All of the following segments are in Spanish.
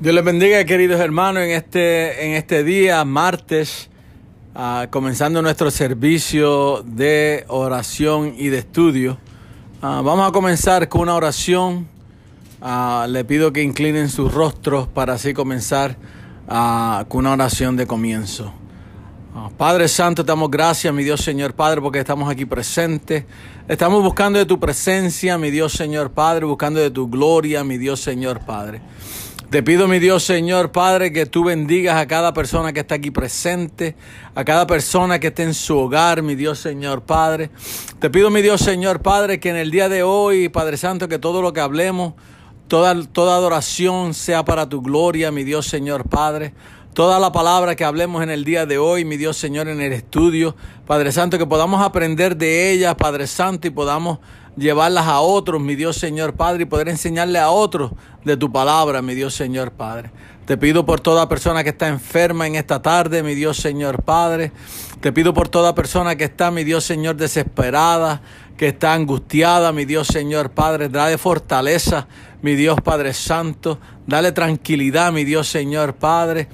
Dios les bendiga, queridos hermanos, en este, en este día, martes, uh, comenzando nuestro servicio de oración y de estudio. Uh, vamos a comenzar con una oración. Uh, le pido que inclinen sus rostros para así comenzar con una oración de comienzo. Padre Santo, damos gracias, mi Dios Señor Padre, porque estamos aquí presentes. Estamos buscando de tu presencia, mi Dios Señor Padre, buscando de tu gloria, mi Dios Señor Padre. Te pido, mi Dios Señor Padre, que tú bendigas a cada persona que está aquí presente, a cada persona que esté en su hogar, mi Dios Señor Padre. Te pido, mi Dios Señor Padre, que en el día de hoy, Padre Santo, que todo lo que hablemos, toda, toda adoración sea para tu gloria, mi Dios Señor Padre. Toda la palabra que hablemos en el día de hoy, mi Dios Señor, en el estudio, Padre Santo, que podamos aprender de ella, Padre Santo, y podamos llevarlas a otros, mi Dios Señor Padre, y poder enseñarle a otros de tu palabra, mi Dios Señor Padre. Te pido por toda persona que está enferma en esta tarde, mi Dios Señor Padre. Te pido por toda persona que está, mi Dios Señor, desesperada, que está angustiada, mi Dios Señor Padre. Dale fortaleza, mi Dios Padre Santo. Dale tranquilidad, mi Dios Señor Padre.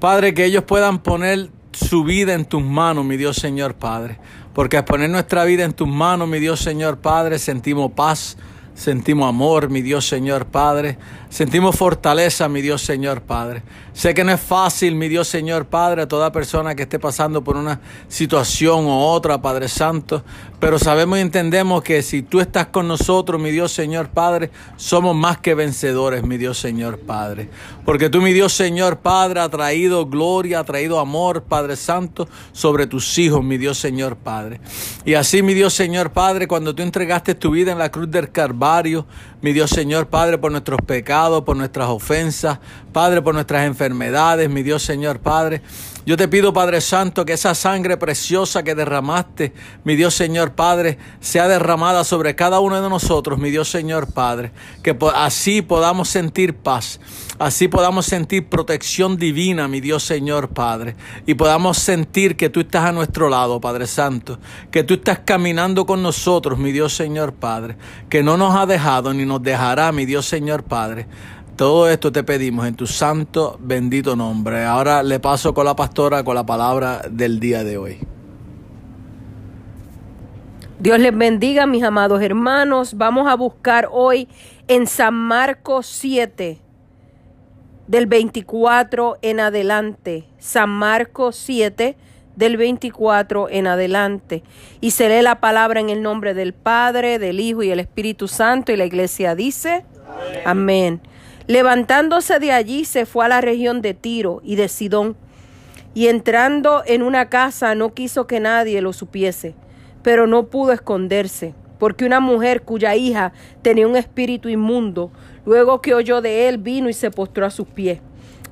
Padre, que ellos puedan poner su vida en tus manos, mi Dios Señor Padre. Porque al poner nuestra vida en tus manos, mi Dios Señor Padre, sentimos paz, sentimos amor, mi Dios Señor Padre. Sentimos fortaleza, mi Dios Señor Padre. Sé que no es fácil, mi Dios Señor Padre, a toda persona que esté pasando por una situación u otra, Padre Santo, pero sabemos y entendemos que si tú estás con nosotros, mi Dios Señor Padre, somos más que vencedores, mi Dios Señor Padre. Porque tú, mi Dios Señor Padre, ha traído gloria, ha traído amor, Padre Santo, sobre tus hijos, mi Dios Señor Padre. Y así, mi Dios Señor Padre, cuando tú entregaste tu vida en la cruz del Calvario, mi Dios Señor Padre, por nuestros pecados, por nuestras ofensas, Padre, por nuestras enfermedades, mi Dios Señor Padre. Yo te pido, Padre Santo, que esa sangre preciosa que derramaste, mi Dios Señor Padre, sea derramada sobre cada uno de nosotros, mi Dios Señor Padre. Que así podamos sentir paz, así podamos sentir protección divina, mi Dios Señor Padre. Y podamos sentir que tú estás a nuestro lado, Padre Santo. Que tú estás caminando con nosotros, mi Dios Señor Padre. Que no nos ha dejado ni nos dejará, mi Dios Señor Padre. Todo esto te pedimos en tu santo, bendito nombre. Ahora le paso con la pastora con la palabra del día de hoy. Dios les bendiga, mis amados hermanos. Vamos a buscar hoy en San Marcos 7, del 24 en adelante. San Marcos 7, del 24 en adelante. Y se lee la palabra en el nombre del Padre, del Hijo y el Espíritu Santo. Y la iglesia dice, amén. Levantándose de allí se fue a la región de Tiro y de Sidón, y entrando en una casa no quiso que nadie lo supiese, pero no pudo esconderse, porque una mujer cuya hija tenía un espíritu inmundo, luego que oyó de él, vino y se postró a sus pies.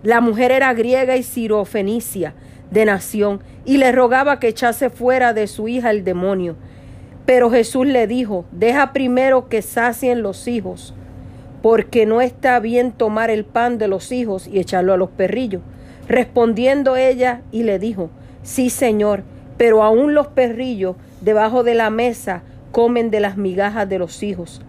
La mujer era griega y sirofenicia de nación, y le rogaba que echase fuera de su hija el demonio. Pero Jesús le dijo, deja primero que sacien los hijos porque no está bien tomar el pan de los hijos y echarlo a los perrillos. Respondiendo ella y le dijo, sí señor, pero aún los perrillos debajo de la mesa comen de las migajas de los hijos.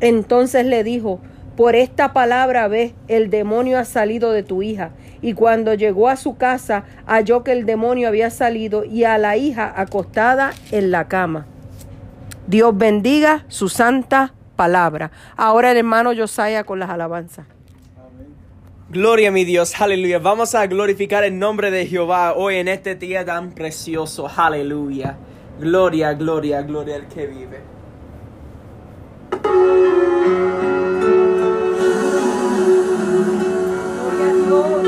Entonces le dijo, por esta palabra ve, el demonio ha salido de tu hija. Y cuando llegó a su casa, halló que el demonio había salido y a la hija acostada en la cama. Dios bendiga su santa palabra. Ahora el hermano Josiah con las alabanzas. Gloria a mi Dios, aleluya. Vamos a glorificar el nombre de Jehová hoy en este día tan precioso, aleluya. Gloria, gloria, gloria al que vive. Espíritu de Dios.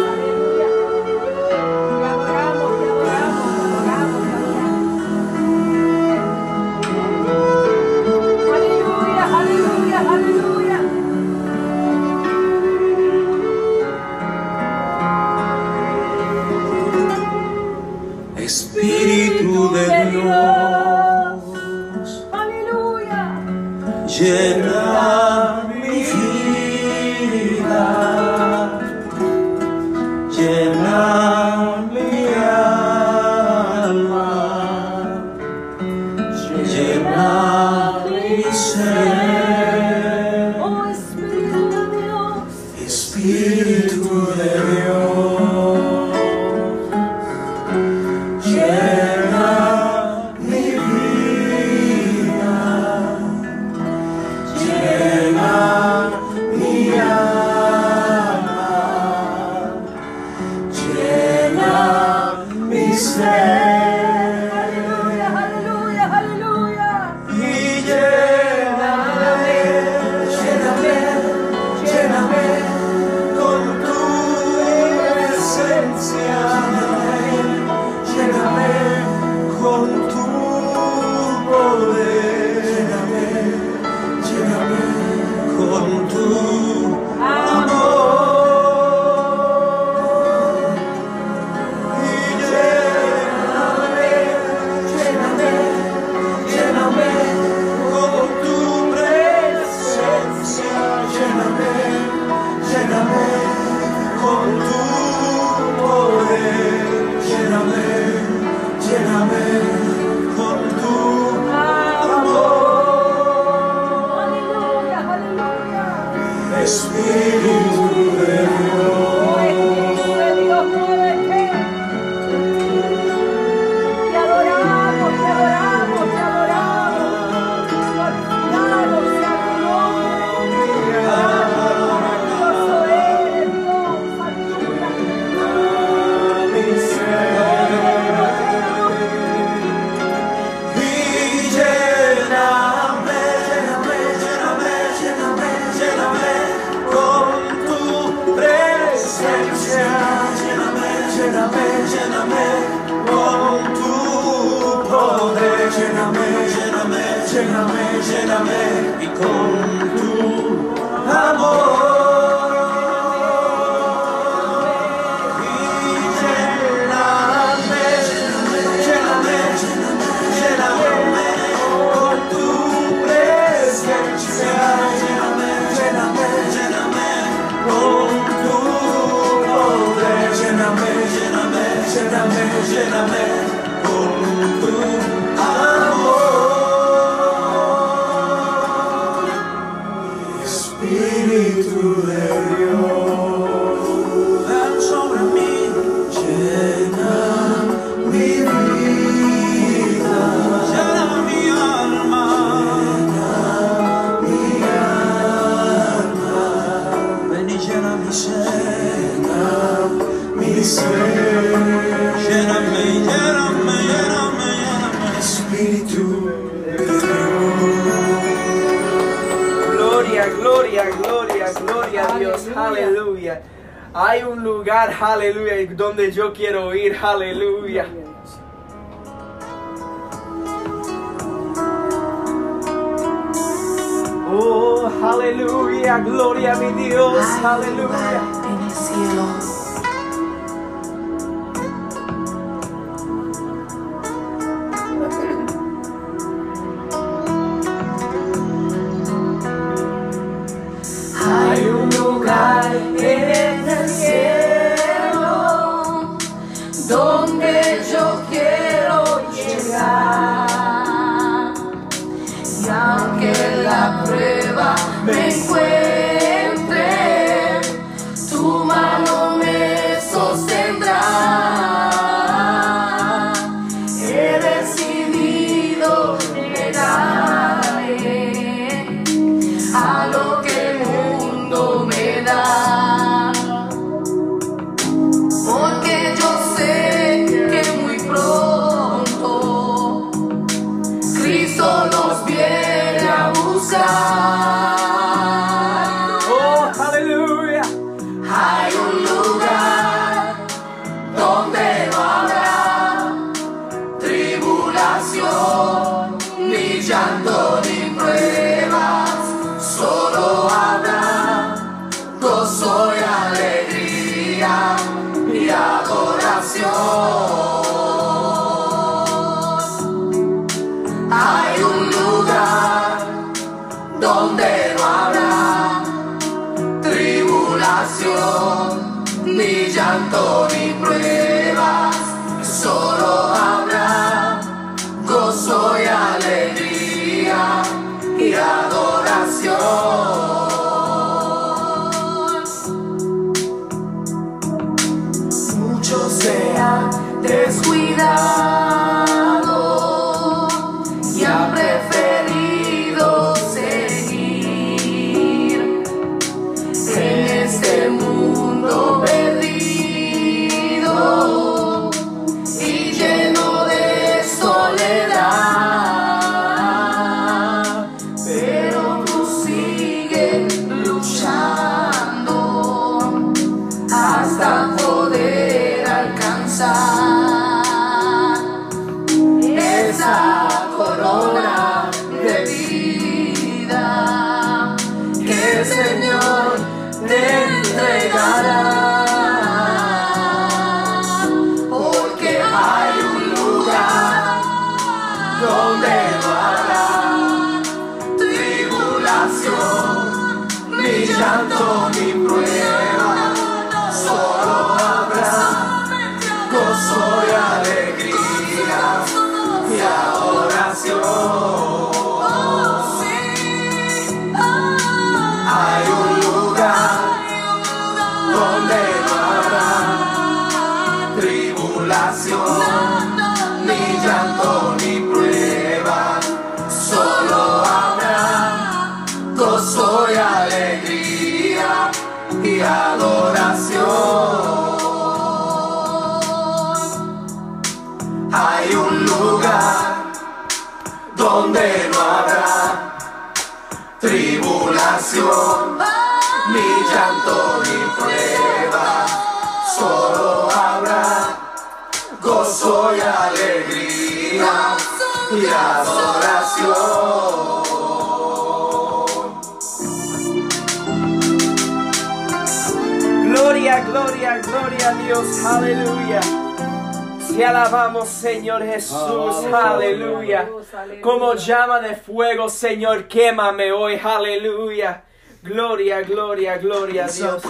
Yo quiero Dios, aleluya. Te alabamos, Señor Jesús, aleluya. Como llama de fuego, Señor, quémame hoy, aleluya. Gloria, gloria, gloria a Dios.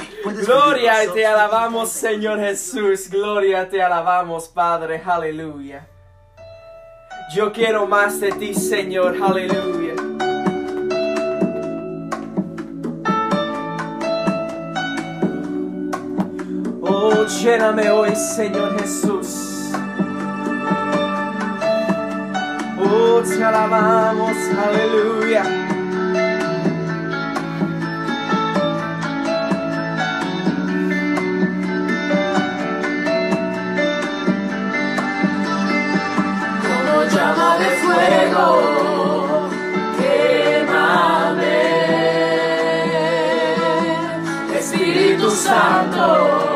Gloria, y te alabamos, Señor Jesús. Gloria, te alabamos, Padre, aleluya. Yo quiero más de ti, Señor, aleluya. Lléname hoy, Señor Jesús. Oh, te alabamos, aleluya. como llama de fuego. Espíritu Santo,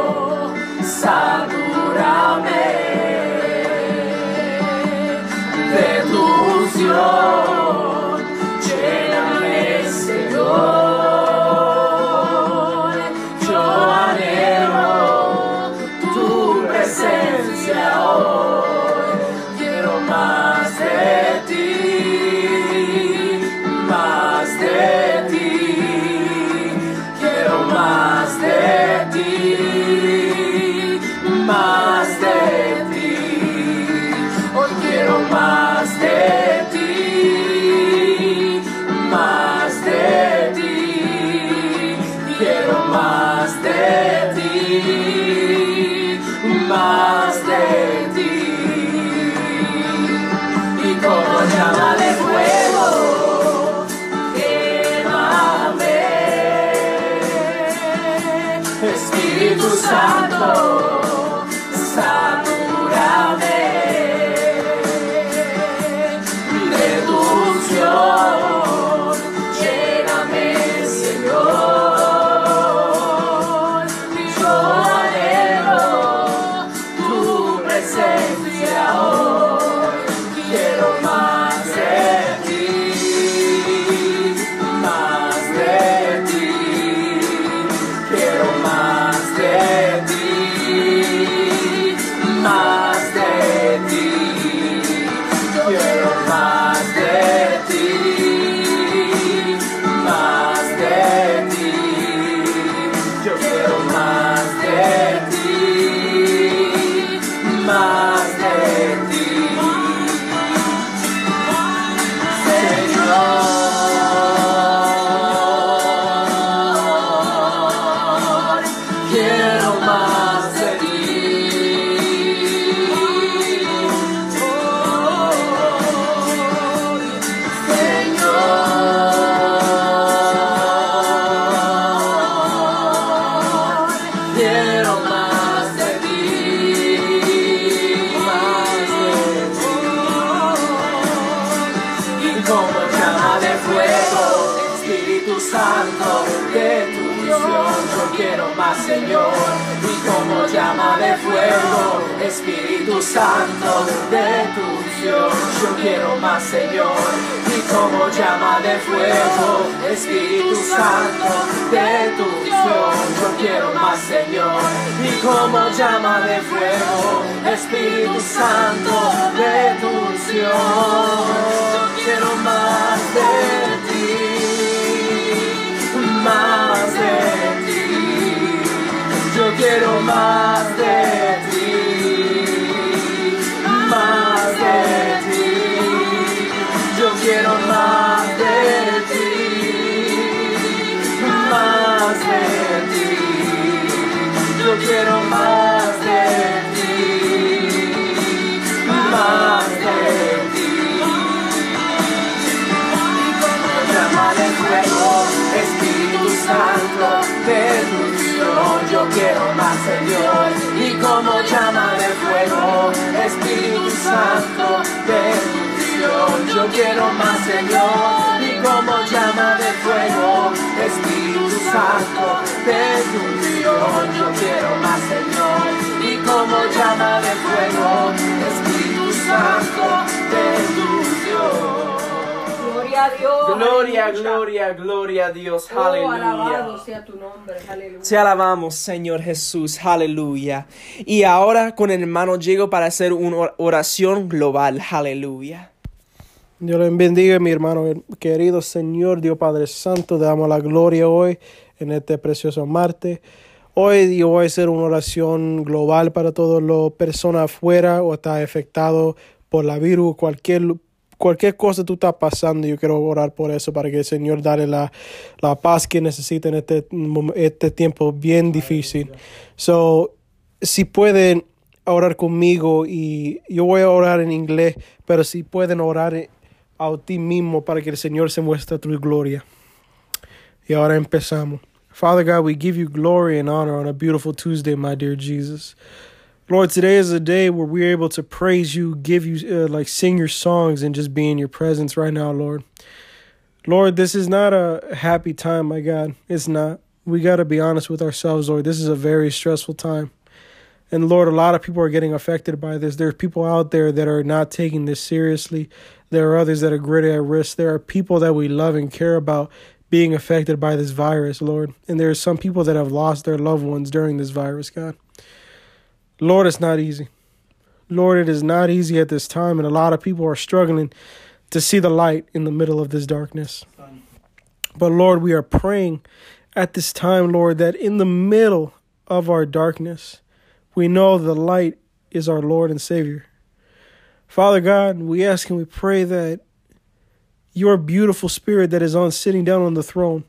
satúrame de tu unción, más de ti, más de ti. Quiero más de ti, más de ti. Y como llama de fuego, quémame. Espíritu Santo, Santo, de tu unción, yo quiero más, Señor. Y como llama de fuego, Espíritu Santo, de tu unción, yo quiero más, Señor. Y como llama de fuego, Espíritu Santo, de tu yo quiero más de ti más de ti. Yo quiero más de ti, más de ti, más de ti. Yo quiero más de ti, más de ti. llama de fuego, Espíritu Santo, de tu yo quiero más, Señor. Y como llama de fuego, Espíritu Santo, de yo quiero más, Señor. Y como llama de fuego, Espíritu Santo, de tu unción, yo quiero más, Señor. Y como llama de fuego, Espíritu Santo, de tu unción. Gloria a Dios. Gloria, aleluya. gloria, gloria a Dios. Oh, alabado Aleluya. sea tu nombre, aleluya. Te alabamos, Señor Jesús. Aleluya. Y ahora con el hermano llego para hacer una or- oración global. Aleluya. Dios les bendiga, mi hermano querido Señor, Dios Padre Santo, te damos la gloria hoy en este precioso martes. Hoy yo voy a hacer una oración global para todas las personas afuera o está afectado por la virus, cualquier, cualquier cosa tú estás pasando. Yo quiero orar por eso para que el Señor dale la, la paz que necesita en este, este tiempo bien difícil. So, si pueden orar conmigo y yo voy a orar en inglés, pero si pueden orar a ti mismo para que el Señor se muestre tu gloria. Y ahora empezamos. Father God, we give you glory and honor on a beautiful Tuesday, my dear Jesus. Lord, today is a day where we're able to praise you, give you, uh, like, sing your songs and just be in your presence right now, Lord. Lord, this is not a happy time, my God. It's not. We got to be honest with ourselves, Lord. This is a very stressful time. And Lord, a lot of people are getting affected by this. There are people out there that are not taking this seriously. There are others that are greatly at risk. There are people that we love and care about being affected by this virus, Lord. And there are some people that have lost their loved ones during this virus, God. Lord, it's not easy. Lord, it is not easy at this time, and a lot of people are struggling to see the light in the middle of this darkness. But Lord, we are praying at this time, Lord, that in the middle of our darkness, we know the light is our Lord and Savior. Father God, we ask and we pray that your beautiful spirit that is on sitting down on the throne,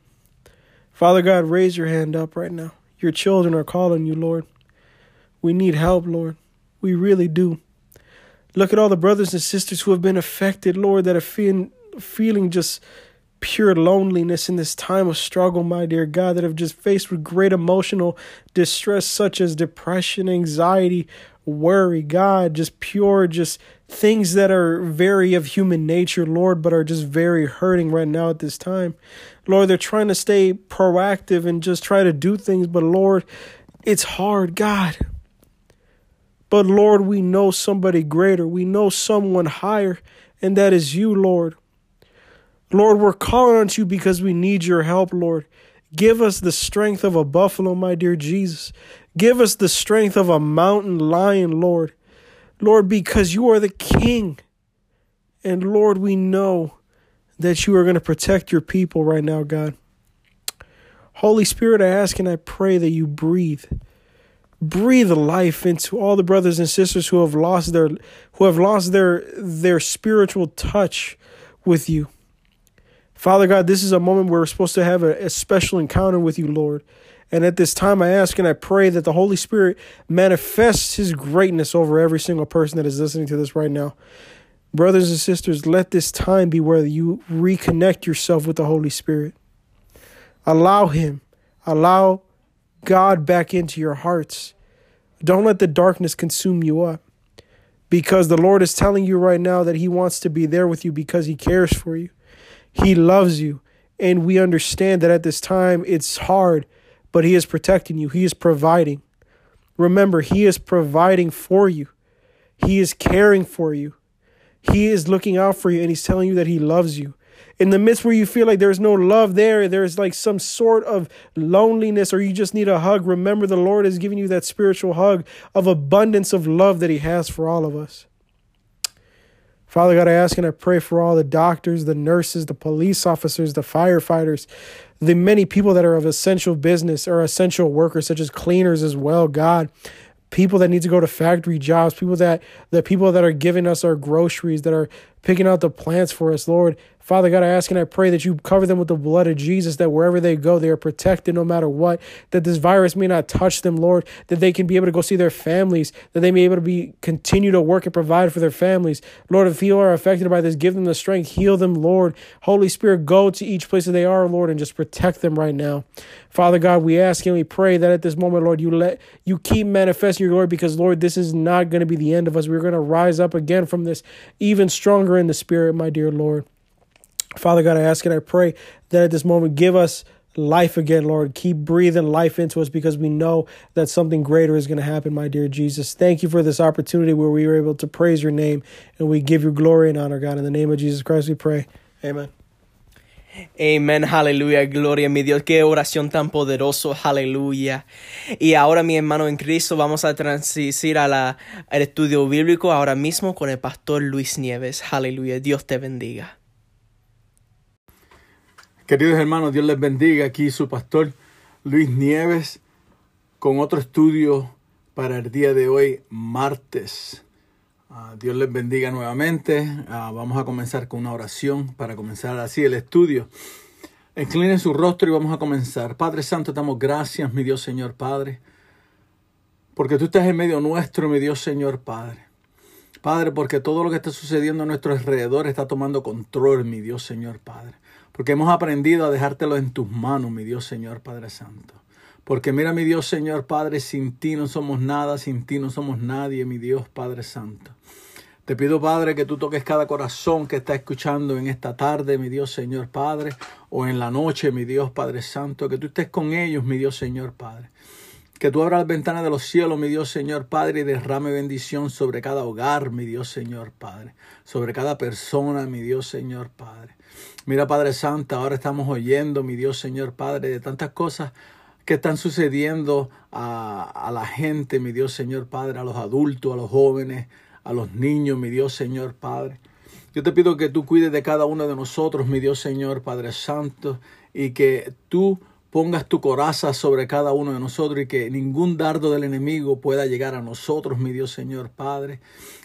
Father God, raise your hand up right now. Your children are calling you, Lord. We need help, Lord. We really do. Look at all the brothers and sisters who have been affected, Lord, that are feeling, feeling just pure loneliness in this time of struggle, my dear God, that have just faced with great emotional distress, such as depression, anxiety, worry, God, just pure, just things that are very of human nature, Lord, but are just very hurting right now at this time. Lord, they're trying to stay proactive and just try to do things, but Lord, it's hard, God. But Lord, we know somebody greater. We know someone higher, and that is you, Lord. Lord, we're calling on you because we need your help, Lord. Give us the strength of a buffalo, my dear Jesus. Give us the strength of a mountain lion, Lord. Lord, because you are the King. And Lord, we know that you are going to protect your people right now, God. Holy Spirit, I ask and I pray that you breathe. Breathe life into all the brothers and sisters who have lost their who have lost their their spiritual touch with you. Father God, this is a moment where we're supposed to have a, a special encounter with you, Lord. And at this time, I ask and I pray that the Holy Spirit manifests His greatness over every single person that is listening to this right now. Brothers and sisters, let this time be where you reconnect yourself with the Holy Spirit. Allow Him, allow God back into your hearts. Don't let the darkness consume you up. Because the Lord is telling you right now that He wants to be there with you because He cares for you. He loves you. And we understand that at this time it's hard, but He is protecting you, He is providing. Remember, He is providing for you, He is caring for you, He is looking out for you, and He's telling you that He loves you. In the midst where you feel like there's no love there, there's like some sort of loneliness, or you just need a hug, remember the Lord is giving you that spiritual hug of abundance of love that He has for all of us. Father God, I ask and I pray for all the doctors, the nurses, the police officers, the firefighters, the many people that are of essential business or essential workers, such as cleaners as well, God. People that need to go to factory jobs, people that the people that are giving us our groceries, that are picking out the plants for us, Lord. Father God, I ask and I pray that you cover them with the blood of Jesus, that wherever they go, they are protected no matter what, that this virus may not touch them, Lord, that they can be able to go see their families, that they may be able to be continue to work and provide for their families. Lord, if you are affected by this, give them the strength, heal them, Lord. Holy Spirit, go to each place that they are, Lord, and just protect them right now. Father God, we ask and we pray that at this moment, Lord, you let you keep manifesting your glory because, Lord, this is not going to be the end of us. We're going to rise up again from this even stronger in the spirit, my dear Lord. Father God, I ask and I pray that at this moment, give us life again, Lord. Keep breathing life into us because we know that something greater is going to happen, my dear Jesus. Thank you for this opportunity where we were able to praise your name and we give you glory and honor, God. In the name of Jesus Christ, we pray. Amen. Amén, aleluya, gloria a mi Dios, qué oración tan poderoso, aleluya. Y ahora mi hermano en Cristo vamos a transicionar a la, al estudio bíblico ahora mismo con el pastor Luis Nieves, aleluya, Dios te bendiga. Queridos hermanos, Dios les bendiga. Aquí su pastor Luis Nieves con otro estudio para el día de hoy, martes. Uh, Dios les bendiga nuevamente. Uh, vamos a comenzar con una oración para comenzar así el estudio. Inclinen su rostro y vamos a comenzar. Padre Santo, damos gracias, mi Dios Señor Padre, porque tú estás en medio nuestro, mi Dios Señor Padre. Padre, porque todo lo que está sucediendo a nuestro alrededor está tomando control, mi Dios Señor Padre. Porque hemos aprendido a dejártelo en tus manos, mi Dios Señor Padre Santo. Porque mira, mi Dios Señor Padre, sin ti no somos nada, sin ti no somos nadie, mi Dios Padre Santo. Te pido, Padre, que tú toques cada corazón que está escuchando en esta tarde, mi Dios Señor Padre, o en la noche, mi Dios Padre Santo, que tú estés con ellos, mi Dios Señor Padre. Que tú abras las ventanas de los cielos, mi Dios Señor Padre, y derrame bendición sobre cada hogar, mi Dios Señor Padre, sobre cada persona, mi Dios Señor Padre. Mira, Padre Santo, ahora estamos oyendo, mi Dios Señor Padre, de tantas cosas que están sucediendo a, a, la gente, mi Dios Señor Padre, a los adultos, a los jóvenes, a los niños, mi Dios Señor Padre. Yo te pido que tú cuides de cada uno de nosotros, mi Dios Señor Padre Santo, y que tú pongas tu coraza sobre cada uno de nosotros y que ningún dardo del enemigo pueda llegar a nosotros, mi Dios Señor Padre,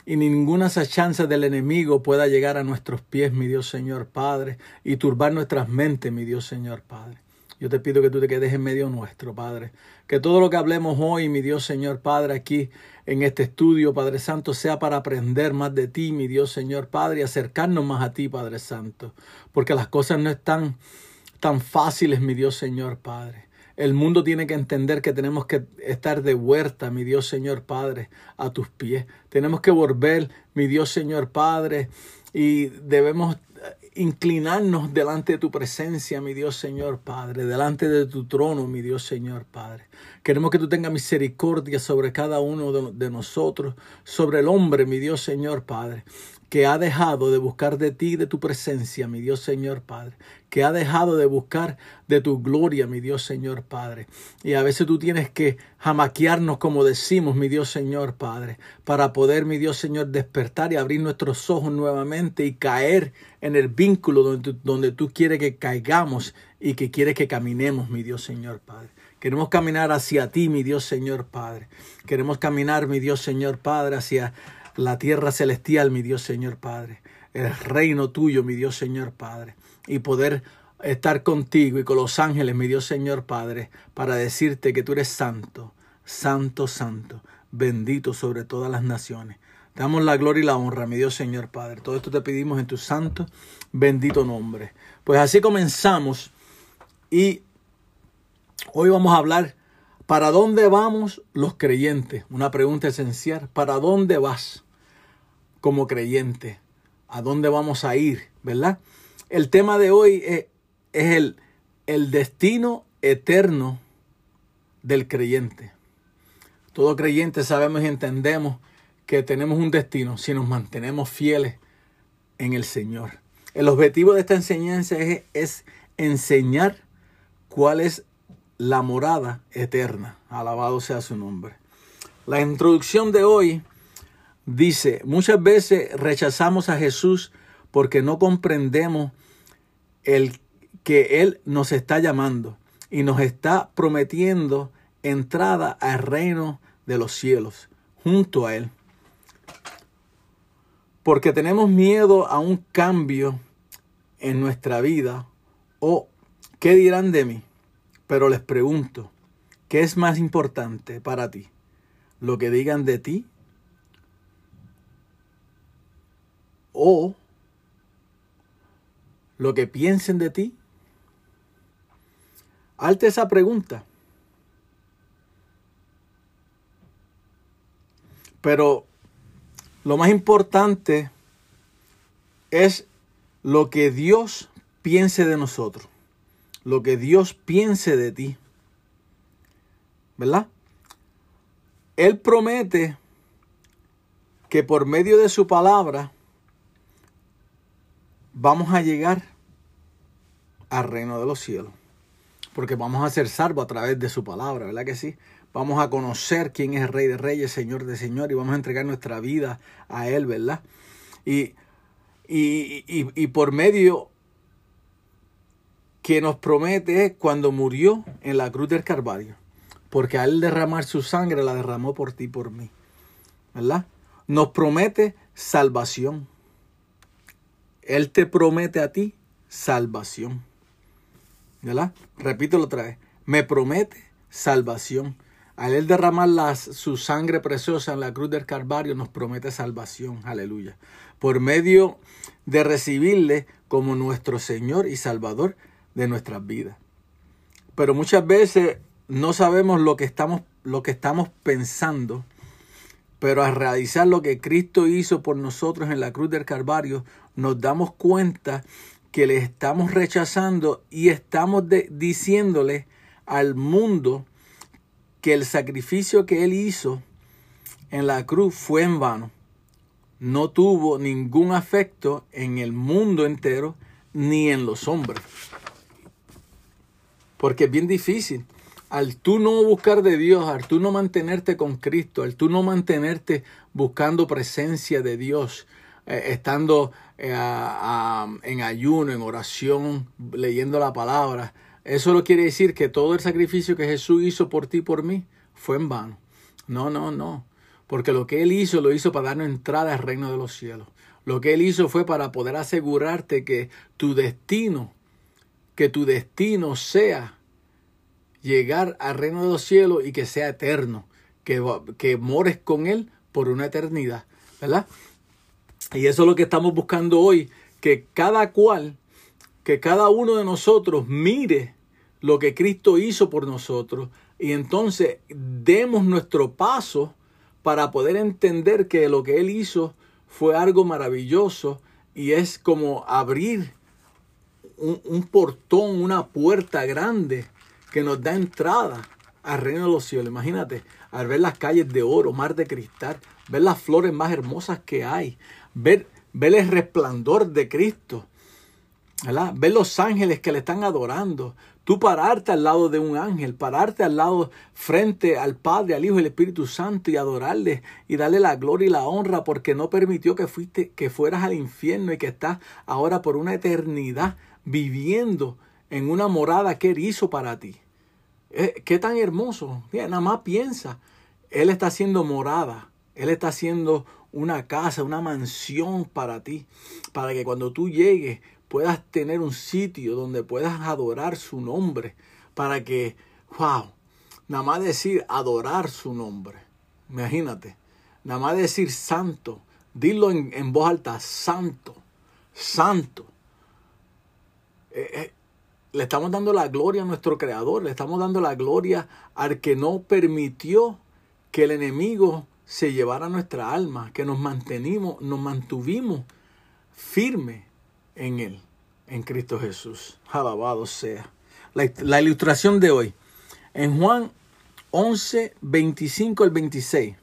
y ninguna chance del enemigo pueda llegar a nuestros pies, mi Dios Señor Padre, y turbar nuestras mentes, mi Dios Señor Padre. Yo te pido que tú te quedes en medio nuestro, Padre. Que todo lo que hablemos hoy, mi Dios Señor Padre, aquí en este estudio, Padre Santo, sea para aprender más de ti, mi Dios Señor Padre, y acercarnos más a ti, Padre Santo. Porque las cosas no están tan fáciles, mi Dios Señor Padre. El mundo tiene que entender que tenemos que estar de vuelta, mi Dios Señor Padre, a tus pies. Tenemos que volver, mi Dios Señor Padre, y debemos inclinarnos delante de tu presencia, mi Dios Señor Padre, delante de tu trono, mi Dios Señor Padre. Queremos que tú tengas misericordia sobre cada uno de, de nosotros, sobre el hombre, mi Dios Señor Padre que ha dejado de buscar de ti, de tu presencia, mi Dios Señor Padre, que ha dejado de buscar de tu gloria, mi Dios Señor Padre. Y a veces tú tienes que jamaquearnos, como decimos, mi Dios Señor Padre, para poder, mi Dios Señor, despertar y abrir nuestros ojos nuevamente y caer en el vínculo donde, donde tú quieres que caigamos y que quieres que caminemos, mi Dios Señor Padre. Queremos caminar hacia ti, mi Dios Señor Padre. Queremos caminar, mi Dios Señor Padre, hacia la tierra celestial, mi Dios Señor Padre, el reino tuyo, mi Dios Señor Padre, y poder estar contigo y con los ángeles, mi Dios Señor Padre, para decirte que tú eres santo, santo, santo, bendito sobre todas las naciones. Te damos la gloria y la honra, mi Dios Señor Padre. Todo esto te pedimos en tu santo, bendito nombre. Pues así comenzamos y hoy vamos a hablar ¿Para dónde vamos los creyentes? Una pregunta esencial. ¿Para dónde vas como creyente? ¿A dónde vamos a ir? ¿Verdad? El tema de hoy es, es el, el destino eterno del creyente. Todo creyente sabemos y entendemos que tenemos un destino si nos mantenemos fieles en el Señor. El objetivo de esta enseñanza es, es enseñar cuál es la morada eterna. Alabado sea su nombre. La introducción de hoy dice, muchas veces rechazamos a Jesús porque no comprendemos el que Él nos está llamando y nos está prometiendo entrada al reino de los cielos junto a Él. Porque tenemos miedo a un cambio en nuestra vida o qué dirán de mí. Pero les pregunto, ¿qué es más importante para ti? ¿Lo que digan de ti? ¿O lo que piensen de ti? Alta esa pregunta. Pero lo más importante es lo que Dios piense de nosotros, lo que Dios piense de ti. ¿Verdad? Él promete que por medio de su palabra vamos a llegar al reino de los cielos. Porque vamos a ser salvos a través de su palabra, ¿verdad que sí? Vamos a conocer quién es el Rey de Reyes, Señor de Señor, y vamos a entregar nuestra vida a Él, ¿verdad? Y, y, y, y por medio que nos promete cuando murió en la cruz del Calvario. Porque al derramar su sangre la derramó por ti y por mí. ¿Verdad? Nos promete salvación. Él te promete a ti salvación. ¿Verdad? Repítelo otra vez. Me promete salvación. Al él derramar su sangre preciosa en la cruz del Calvario nos promete salvación. Aleluya. Por medio de recibirle como nuestro Señor y Salvador de nuestras vidas. Pero muchas veces no sabemos lo que estamos, lo que estamos pensando, pero al realizar lo que Cristo hizo por nosotros en la cruz del Calvario, nos damos cuenta que le estamos rechazando y estamos de, diciéndole al mundo que el sacrificio que Él hizo en la cruz fue en vano. No tuvo ningún afecto en el mundo entero ni en los hombres. Porque es bien difícil. Al tú no buscar de Dios, al tú no mantenerte con Cristo, al tú no mantenerte buscando presencia de Dios, eh, estando en ayuno, en oración, leyendo la palabra, eso no quiere decir que todo el sacrificio que Jesús hizo por ti y por mí fue en vano. No, no, no. Porque lo que Él hizo lo hizo para darnos entrada al reino de los cielos. Lo que Él hizo fue para poder asegurarte que tu destino, que tu destino sea llegar al reino de los cielos y que sea eterno, que, que mores con Él por una eternidad, ¿verdad? Y eso es lo que estamos buscando hoy, que cada cual, que cada uno de nosotros mire lo que Cristo hizo por nosotros y entonces demos nuestro paso para poder entender que lo que Él hizo fue algo maravilloso y es como abrir un, portón, una puerta grande que nos da entrada al reino de los cielos. Imagínate, al ver las calles de oro, mar de cristal, ver las flores más hermosas que hay, ver, ver el resplandor de Cristo, ¿verdad? ver los ángeles que le están adorando, tú pararte al lado de un ángel, pararte al lado frente al Padre, al Hijo y al Espíritu Santo y adorarle y darle la gloria y la honra porque no permitió que fuiste que fueras al infierno y que estás ahora por una eternidad viviendo en una morada que Él hizo para ti. Eh, qué tan hermoso. Mira, nada más piensa. Él está haciendo morada. Él está haciendo una casa, una mansión para ti. Para que cuando tú llegues puedas tener un sitio donde puedas adorar su nombre. Para que, wow, nada más decir adorar su nombre. Imagínate. Nada más decir santo. Dilo en, en voz alta, santo, santo. Eh, eh, le estamos dando la gloria a nuestro Creador, le estamos dando la gloria al que no permitió que el enemigo se llevara nuestra alma, que nos mantenimos, nos mantuvimos firmes en Él, en Cristo Jesús. Alabado sea. La, la ilustración de hoy. En Juan 11, 25 al 26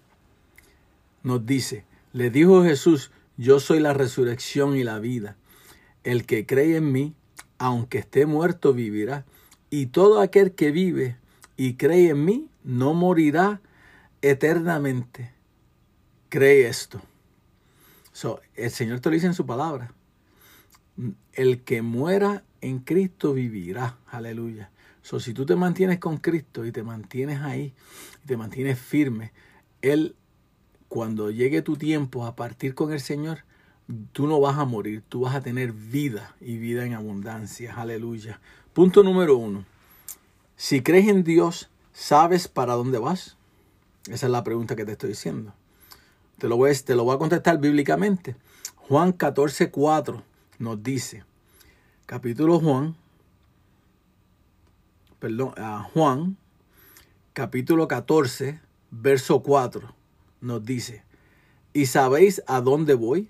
nos dice, le dijo Jesús, yo soy la resurrección y la vida. El que cree en mí, aunque esté muerto, vivirá. Y todo aquel que vive y cree en mí, no morirá eternamente. Cree esto. So, el Señor te lo dice en su palabra. El que muera en Cristo vivirá. Aleluya. So, si tú te mantienes con Cristo y te mantienes ahí, te mantienes firme, Él, cuando llegue tu tiempo a partir con el Señor, tú no vas a morir, tú vas a tener vida y vida en abundancia. Aleluya. Punto número uno. Si crees en Dios, ¿sabes para dónde vas? Esa es la pregunta que te estoy diciendo. Te lo voy, a- te lo a contestar bíblicamente. Juan 14, 4 nos dice, capítulo Juan, perdón, Juan, capítulo 14, verso 4, nos dice, y sabéis a dónde voy,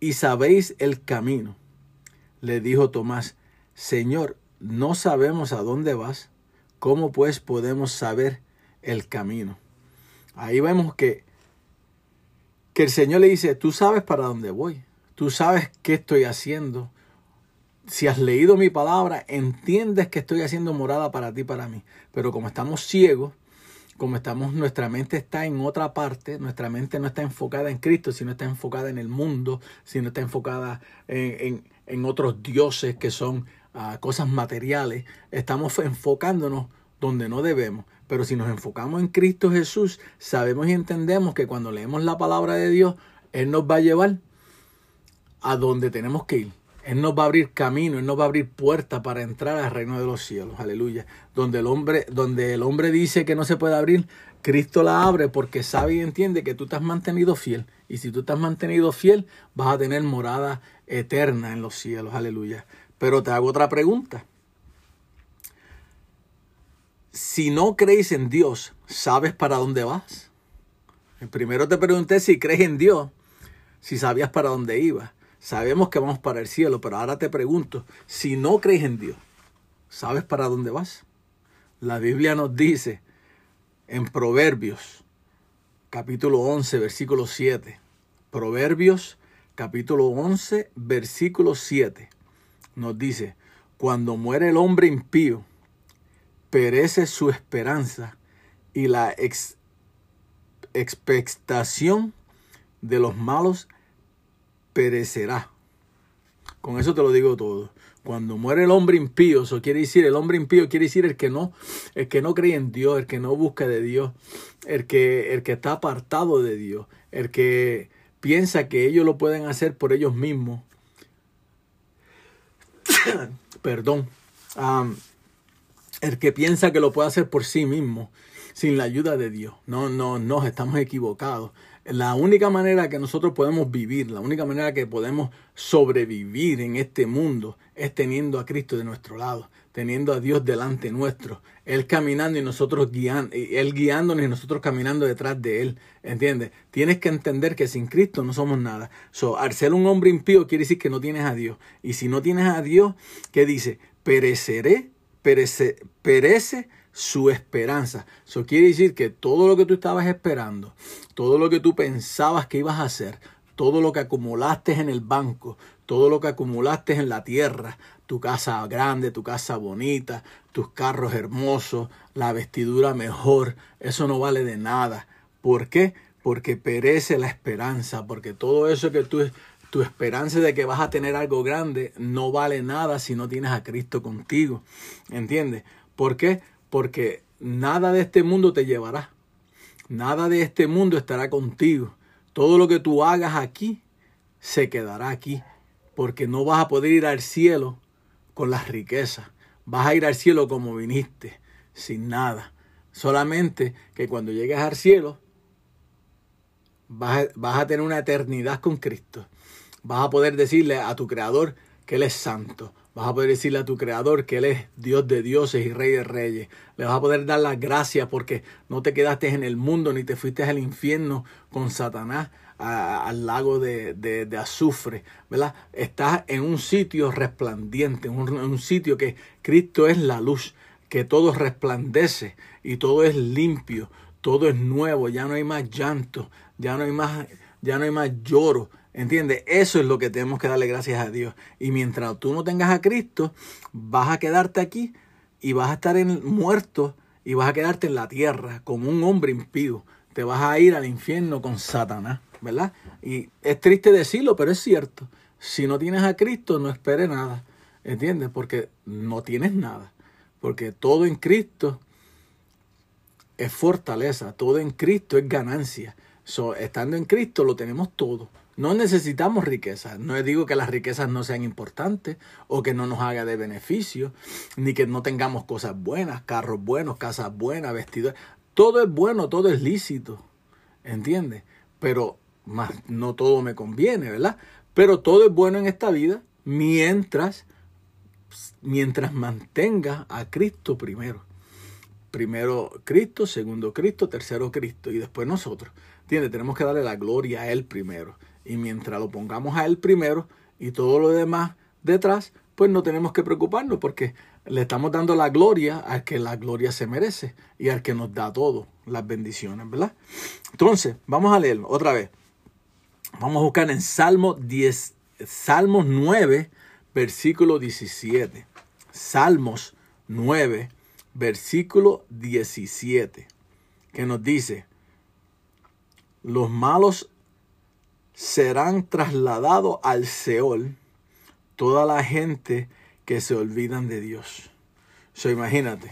y sabéis el camino. Le dijo Tomás, Señor, no sabemos a dónde vas, ¿cómo pues podemos saber el camino? Ahí vemos que, que el Señor le dice, tú sabes para dónde voy, tú sabes qué estoy haciendo. Si has leído mi palabra, entiendes que estoy haciendo morada para ti, para mí. Pero como estamos ciegos, como estamos, nuestra mente está en otra parte, nuestra mente no está enfocada en Cristo, sino está enfocada en el mundo, sino está enfocada en, en- otros dioses que son ah, cosas materiales. Estamos enfocándonos donde no debemos. Pero si nos enfocamos en Cristo Jesús, sabemos y entendemos que cuando leemos la palabra de Dios, Él nos va a llevar a donde tenemos que ir. Él nos va a abrir camino, Él nos va a abrir puerta para entrar al reino de los cielos. Aleluya. Donde el hombre, donde el hombre dice que no se puede abrir, Cristo la abre porque sabe y entiende que tú te has mantenido fiel. Y si tú te has mantenido fiel, vas a tener morada eterna en los cielos. Aleluya. Pero te hago otra pregunta. Si no crees en Dios, ¿sabes para dónde vas? Primero te pregunté si crees en Dios, si sabías para dónde ibas. Sabemos que vamos para el cielo, pero ahora te pregunto, si no crees en Dios, ¿sabes para dónde vas? La Biblia nos dice en Proverbios, capítulo 11, versículo 7. Proverbios, capítulo 11, versículo 7. Nos dice, cuando muere el hombre impío, perece su esperanza y la ex- expectación de los malos perecerá. Con eso te lo digo todo. Cuando muere el hombre impío, eso quiere decir, el hombre impío quiere decir el que no, el que no cree en Dios, el que no busca de Dios, el que, el que está apartado de Dios, el que piensa que ellos lo pueden hacer por ellos mismos. Perdón. El que piensa que lo puede hacer por sí mismo, sin la ayuda de Dios. No, no, no, estamos equivocados. La única manera que nosotros podemos vivir, la única manera que podemos sobrevivir en este mundo es teniendo a Cristo de nuestro lado, teniendo a Dios delante nuestro, Él caminando y nosotros guiando, Él guiándonos y nosotros caminando detrás de Él. ¿Entiendes? Tienes que entender que sin Cristo no somos nada. So, al ser un hombre impío quiere decir que no tienes a Dios. Y si no tienes a Dios, ¿qué dice? Pereceré, perece, su esperanza. Eso quiere decir que todo lo que tú estabas esperando, todo lo que tú pensabas que ibas a hacer, todo lo que acumulaste en el banco, todo lo que acumulaste en la tierra, tu casa grande, tu casa bonita, tus carros hermosos, la vestidura mejor, eso no vale de nada. ¿Por qué? Porque perece la esperanza, porque todo eso que tú tu esperanza de que vas a tener algo grande no vale nada si no tienes a Cristo contigo. ¿Entiendes? ¿Por qué? Porque nada de este mundo te llevará. Nada de este mundo estará contigo. Todo lo que tú hagas aquí se quedará aquí. Porque no vas a poder ir al cielo con las riquezas. Vas a ir al cielo como viniste, sin nada. Solamente que cuando llegues al cielo vas a, tener una eternidad con Cristo. Vas a poder decirle a tu Creador que Él es santo. Vas a poder decirle a tu creador que Él es Dios de dioses y Rey de reyes. Le vas a poder dar las gracias porque no te quedaste en el mundo ni te fuiste al infierno con Satanás al lago de azufre, ¿verdad? Estás en un sitio resplandiente, un, un sitio que Cristo es la luz, que todo resplandece y todo es limpio, todo es nuevo, ya no hay más llanto, ya no hay más, ya no hay más lloro, ¿entiendes? Eso es lo que tenemos que darle gracias a Dios. Y mientras tú no tengas a Cristo, vas a quedarte aquí y vas a estar en, muerto y vas a quedarte en la tierra como un hombre impío. Te vas a ir al infierno con Satanás, ¿verdad? Y es triste decirlo, pero es cierto. Si no tienes a Cristo, no esperes nada, ¿entiendes? Porque no tienes nada. Porque todo en Cristo es fortaleza, todo en Cristo es ganancia. So, estando en Cristo lo tenemos todo. No necesitamos riquezas. No digo que las riquezas no sean importantes o que no nos haga de beneficio, ni que no tengamos cosas buenas, carros buenos, casas buenas, vestidos. Todo es bueno, todo es lícito. ¿Entiendes? Pero más, no todo me conviene, ¿verdad? Pero todo es bueno en esta vida mientras, mientras mantenga a Cristo primero primero Cristo, segundo Cristo, tercero Cristo y después nosotros. ¿Entiendes? Tenemos que darle la gloria a Él primero. Y mientras lo pongamos a Él primero y todo lo demás detrás, pues no tenemos que preocuparnos porque le estamos dando la gloria al que la gloria se merece y al que nos da todo, las bendiciones, ¿verdad? Entonces, vamos a leerlo otra vez. Vamos a buscar en Salmo 10, Salmos 9, versículo 17. Salmos 9, versículo 17, que nos dice, los malos serán trasladados al Seol, toda la gente que se olvidan de Dios. Imagínate,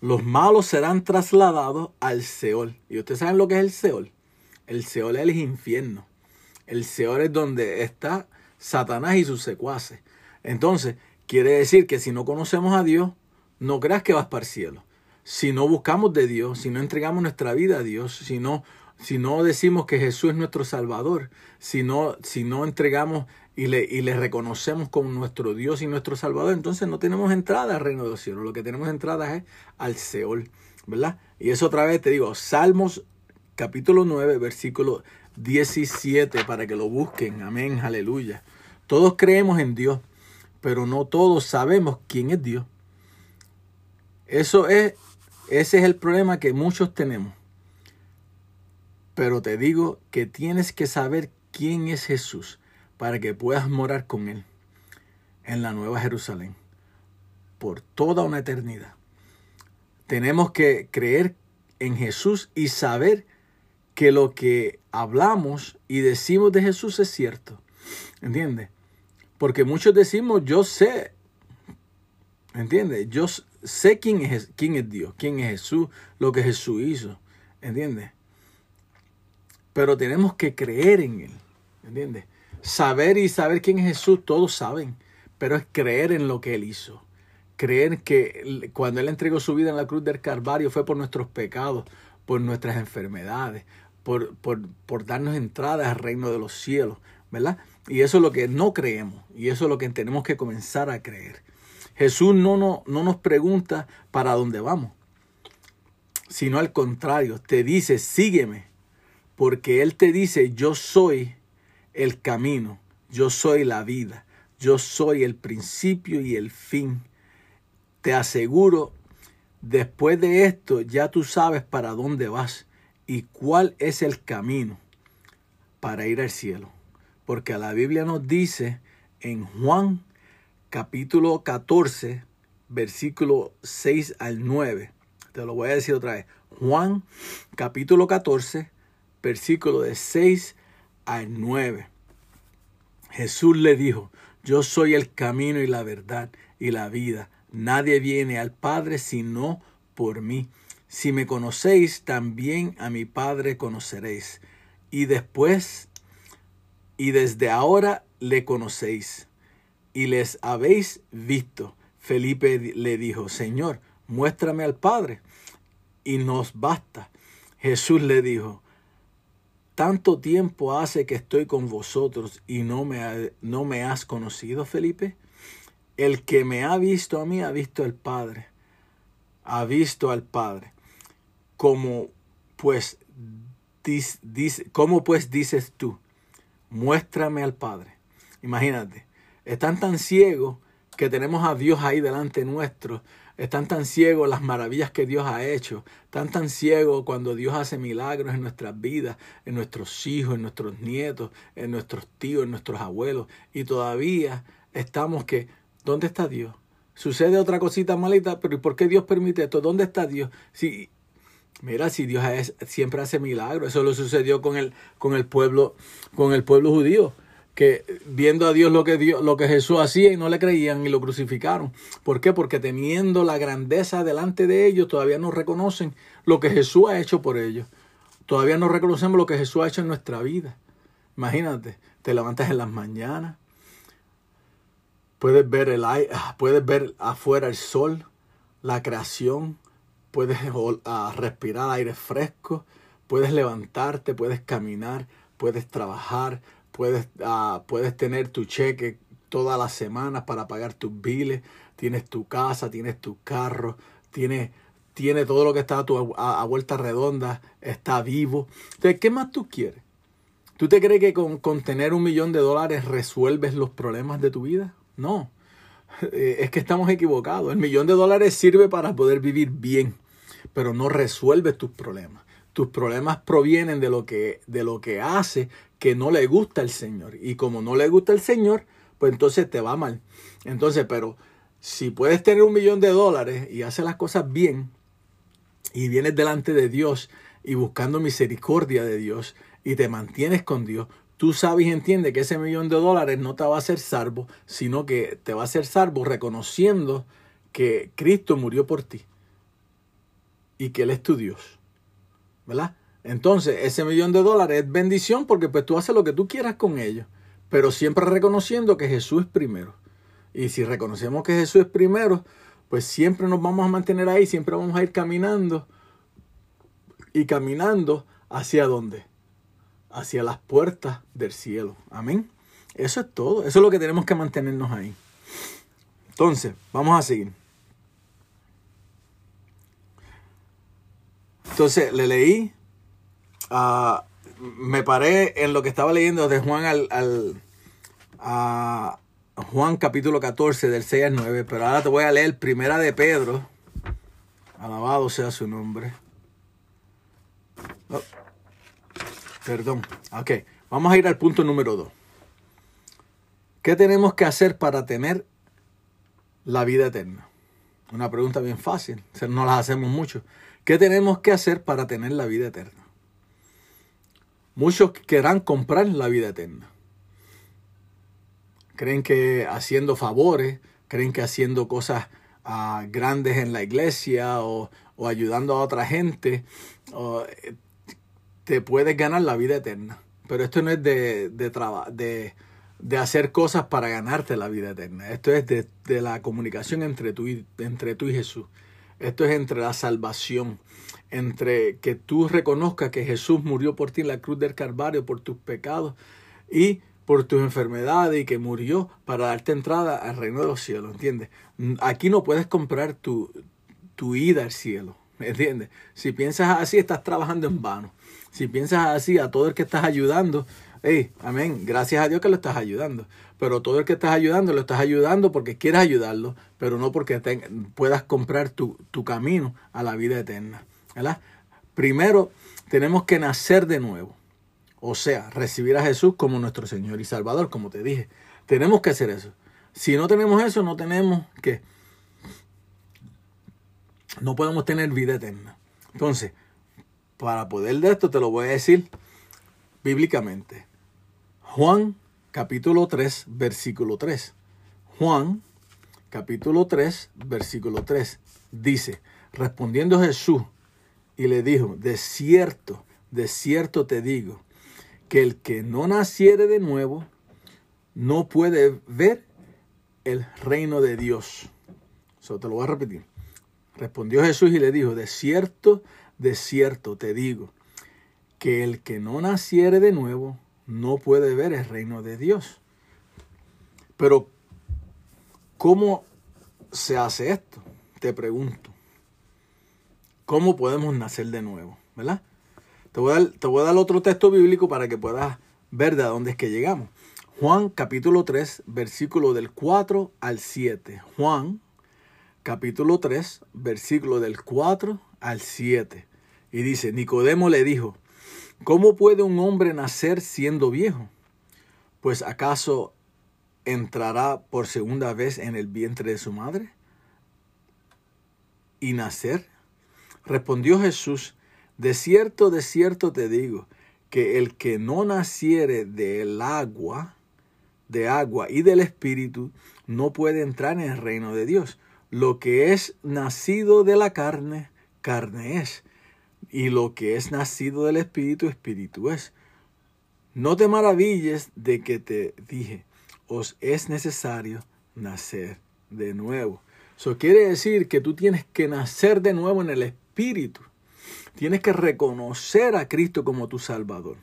los malos serán trasladados al Seol. ¿Y ustedes saben lo que es el Seol? El Seol es el infierno. El Seol es donde está Satanás y sus secuaces. Entonces, quiere decir que si no conocemos a Dios, no creas que vas para el cielo. Si no buscamos de Dios, si no entregamos nuestra vida a Dios, si no, si no decimos que Jesús es nuestro Salvador, si no, si no entregamos y le, y le reconocemos como nuestro Dios y nuestro Salvador, entonces no tenemos entrada al reino de los cielos. Lo que tenemos entrada es al Seol, ¿verdad? Y eso otra vez te digo, Salmos capítulo 9, versículo 17, para que lo busquen. Amén, aleluya. Todos creemos en Dios, pero no todos sabemos quién es Dios. Eso es, ese es el problema que muchos tenemos. Pero te digo que tienes que saber quién es Jesús para que puedas morar con Él en la Nueva Jerusalén por toda una eternidad. Tenemos que creer en Jesús y saber que lo que hablamos y decimos de Jesús es cierto. ¿Entiendes? Porque muchos decimos, yo sé, ¿entiendes? Yo sé quién es, quién es Dios, quién es Jesús, lo que Jesús hizo, ¿entiendes? Pero tenemos que creer en Él, ¿entiendes? Saber y saber quién es Jesús, todos saben, pero es creer en lo que Él hizo. Creer que cuando Él entregó su vida en la cruz del Calvario fue por nuestros pecados, por nuestras enfermedades, por, por, por darnos entrada al reino de los cielos, ¿verdad? Y eso es lo que no creemos y eso es lo que tenemos que comenzar a creer. Jesús no, no, no nos pregunta para dónde vamos, sino al contrario, te dice, sígueme, porque Él te dice, yo soy el camino, yo soy la vida, yo soy el principio y el fin. Te aseguro, después de esto ya tú sabes para dónde vas y cuál es el camino para ir al cielo. Porque la Biblia nos dice en Juan capítulo 14, versículo 6 al 9. Te lo voy a decir otra vez. Juan capítulo 14, versículo de 6 al 9. Jesús le dijo, yo soy el camino y la verdad y la vida. Nadie viene al Padre sino por mí. Si me conocéis, también a mi Padre conoceréis. Y después, y desde ahora le conocéis y les habéis visto. Felipe le dijo, Señor, muéstrame al Padre y nos basta. Jesús le dijo, tanto tiempo hace que estoy con vosotros y no me, no me has conocido, Felipe. el que me ha visto a mí ha visto al Padre. Ha visto al Padre. Como pues, dis- dis- ¿cómo pues dices tú? Muéstrame al Padre. Imagínate, están tan ciegos que tenemos a Dios ahí delante nuestro. Están tan ciegos las maravillas que Dios ha hecho. Están tan ciegos cuando Dios hace milagros en nuestras vidas, en nuestros hijos, en nuestros nietos, en nuestros tíos, en nuestros abuelos. Y todavía estamos que, ¿dónde está Dios? Sucede otra cosita malita, pero ¿y por qué Dios permite esto? ¿Dónde está Dios? Si, mira, si Dios siempre hace milagros, eso lo sucedió con el, con el pueblo, con el pueblo judío que viendo a Dios lo que Dios, lo que Jesús hacía y no le creían y lo crucificaron. ¿Por qué? Porque teniendo la grandeza delante de ellos, todavía no reconocen lo que Jesús ha hecho por ellos. Todavía no reconocemos lo que Jesús ha hecho en nuestra vida. Imagínate, te levantas en las mañanas, puedes ver el aire, puedes ver afuera el sol, la creación, puedes ah, respirar aire fresco, puedes levantarte, puedes caminar, puedes trabajar, puedes, ah, puedes tener tu cheque todas las semanas para pagar tus biles, tienes tu casa, tienes tu carro, tienes, tiene todo lo que está a tu a, a vuelta redonda, está vivo. Entonces, ¿qué más tú quieres? ¿Tú te crees que con, con tener un millón de dólares resuelves los problemas de tu vida? No. Eh, Es que estamos equivocados. El millón de dólares sirve para poder vivir bien, pero no resuelve tus problemas. Tus problemas provienen de lo que, de lo que hace que no le gusta al Señor. Y como no le gusta al Señor, pues entonces te va mal. Entonces, pero si puedes tener un millón de dólares y haces las cosas bien, y vienes delante de Dios y buscando misericordia de Dios y te mantienes con Dios, tú sabes y entiendes que ese millón de dólares no te va a hacer salvo, sino que te va a hacer salvo reconociendo que Cristo murió por ti y que Él es tu Dios. ¿Verdad? Entonces, ese millón de dólares es bendición porque pues tú haces lo que tú quieras con ellos, pero siempre reconociendo que Jesús es primero. Y si reconocemos que Jesús es primero, pues siempre nos vamos a mantener ahí, siempre vamos a ir caminando y caminando hacia dónde? Hacia las puertas del cielo. Amén. Eso es todo. Eso es lo que tenemos que mantenernos ahí. Entonces, vamos a seguir. Entonces, le leí, ah, me paré en lo que estaba leyendo de Juan al, al- a Juan capítulo 14 del 6 al 9, pero ahora te voy a leer primera de Pedro. Alabado sea su nombre. Oh, perdón. Ok, vamos a ir al punto número 2. ¿Qué tenemos que hacer para tener la vida eterna? Una pregunta bien fácil, no las hacemos mucho. ¿Qué tenemos que hacer para tener la vida eterna? Muchos querrán comprar la vida eterna. Creen que haciendo favores, creen que haciendo cosas ah, grandes en la iglesia o, ayudando a otra gente, eh, te puedes ganar la vida eterna. Pero esto no es de, hacer cosas para ganarte la vida eterna. Esto es de, la comunicación entre tú y Jesús. Esto es entre la salvación, entre que tú reconozcas que Jesús murió por ti en la cruz del Calvario por tus pecados y por tus enfermedades y que murió para darte entrada al reino de los cielos, ¿entiendes? Aquí no puedes comprar tu, tu ida al cielo, ¿entiendes? Si piensas así, estás trabajando en vano. Si piensas así, a todo el que estás ayudando, hey, amén, gracias a Dios que lo estás ayudando. Pero todo el que estás ayudando, lo estás ayudando porque quieres ayudarlo, pero no porque te- puedas comprar tu, tu camino a la vida eterna, ¿verdad? Primero, tenemos que nacer de nuevo. O sea, recibir a Jesús como nuestro Señor y Salvador, como te dije. Tenemos que hacer eso. Si no tenemos eso, no tenemos que... No podemos tener vida eterna. Entonces, para poder de esto te lo voy a decir bíblicamente. Juan capítulo 3, versículo 3. Juan capítulo 3, versículo 3. Dice, respondiendo Jesús y le dijo, de cierto, de cierto te digo, que el que no naciere de nuevo no puede ver el reino de Dios. Eso te lo voy a repetir. Respondió Jesús y le dijo, de cierto, de cierto te digo, que el que no naciere de nuevo no puede ver el reino de Dios. Pero ¿cómo se hace esto? Te pregunto. ¿Cómo podemos nacer de nuevo? ¿Verdad? Te voy, a dar, te voy a dar otro texto bíblico para que puedas ver de dónde es que llegamos. Juan capítulo 3, versículo del 4 al 7. Juan capítulo 3, versículo del 4 al 7. Y dice, Nicodemo le dijo, ¿cómo puede un hombre nacer siendo viejo? Pues acaso entrará por segunda vez en el vientre de su madre y nacer? Respondió Jesús, de cierto, de cierto te digo, que el que no naciere del agua, de agua y del espíritu, no puede entrar en el reino de Dios. Lo que es nacido de la carne, carne es. Y lo que es nacido del espíritu, espíritu es. No te maravilles de que te dije, os es necesario nacer de nuevo. Eso quiere decir que tú tienes que nacer de nuevo en el espíritu. Tienes que reconocer a Cristo como tu Salvador.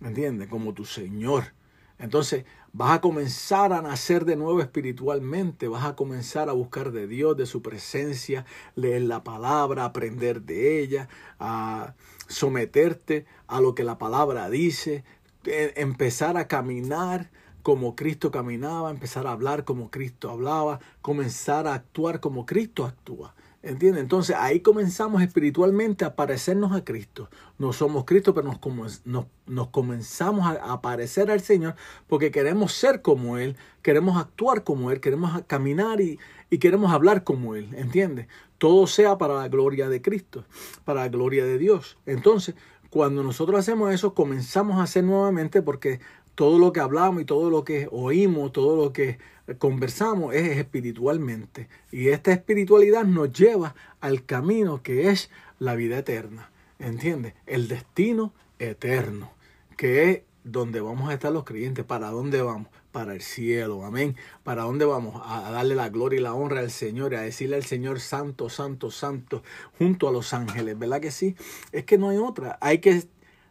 ¿Me entiendes? Como tu Señor. Entonces vas a comenzar a nacer de nuevo espiritualmente, vas a comenzar a buscar de Dios, de su presencia, leer la palabra, aprender de ella, a someterte a lo que la palabra dice, e- empezar a caminar como Cristo caminaba, empezar a hablar como Cristo hablaba, comenzar a actuar como Cristo actúa. ¿Entiendes? Entonces ahí comenzamos espiritualmente a parecernos a Cristo. No somos Cristo, pero nos, nos, nos comenzamos a, parecer al Señor porque queremos ser como Él, queremos actuar como Él, queremos caminar y, y queremos hablar como Él. ¿Entiendes? Todo sea para la gloria de Cristo, para la gloria de Dios. Entonces, cuando nosotros hacemos eso, comenzamos a hacer nuevamente porque todo lo que hablamos y todo lo que oímos, todo lo que conversamos es espiritualmente. Y esta espiritualidad nos lleva al camino que es la vida eterna. ¿Entiendes? El destino eterno, que es donde vamos a estar los creyentes. ¿Para dónde vamos? Para el cielo, amén. ¿Para dónde vamos? A darle la gloria y la honra al Señor, y a decirle al Señor santo, santo, santo, junto a los ángeles, ¿verdad que sí? Es que no hay otra. Hay que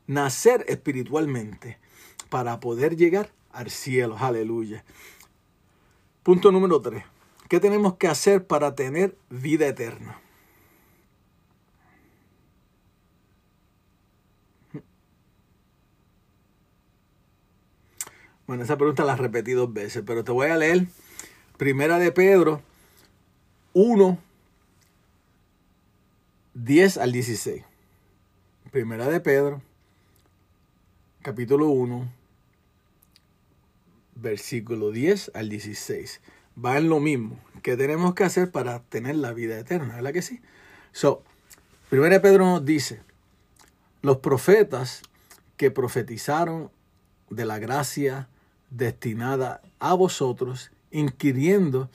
nacer espiritualmente para poder llegar al cielo. Aleluya. Punto número 3. ¿Qué tenemos que hacer para tener vida eterna? Bueno, esa pregunta la repetí dos veces, pero te voy a leer Primera de Pedro 1, 10 al 16. Primera de Pedro, capítulo 1, versículo 10 al 16. Va en lo mismo. ¿Qué tenemos que hacer para tener la vida eterna? ¿Verdad que sí? So, Primera de Pedro nos dice, los profetas que profetizaron de la gracia destinada a vosotros, inquiriendo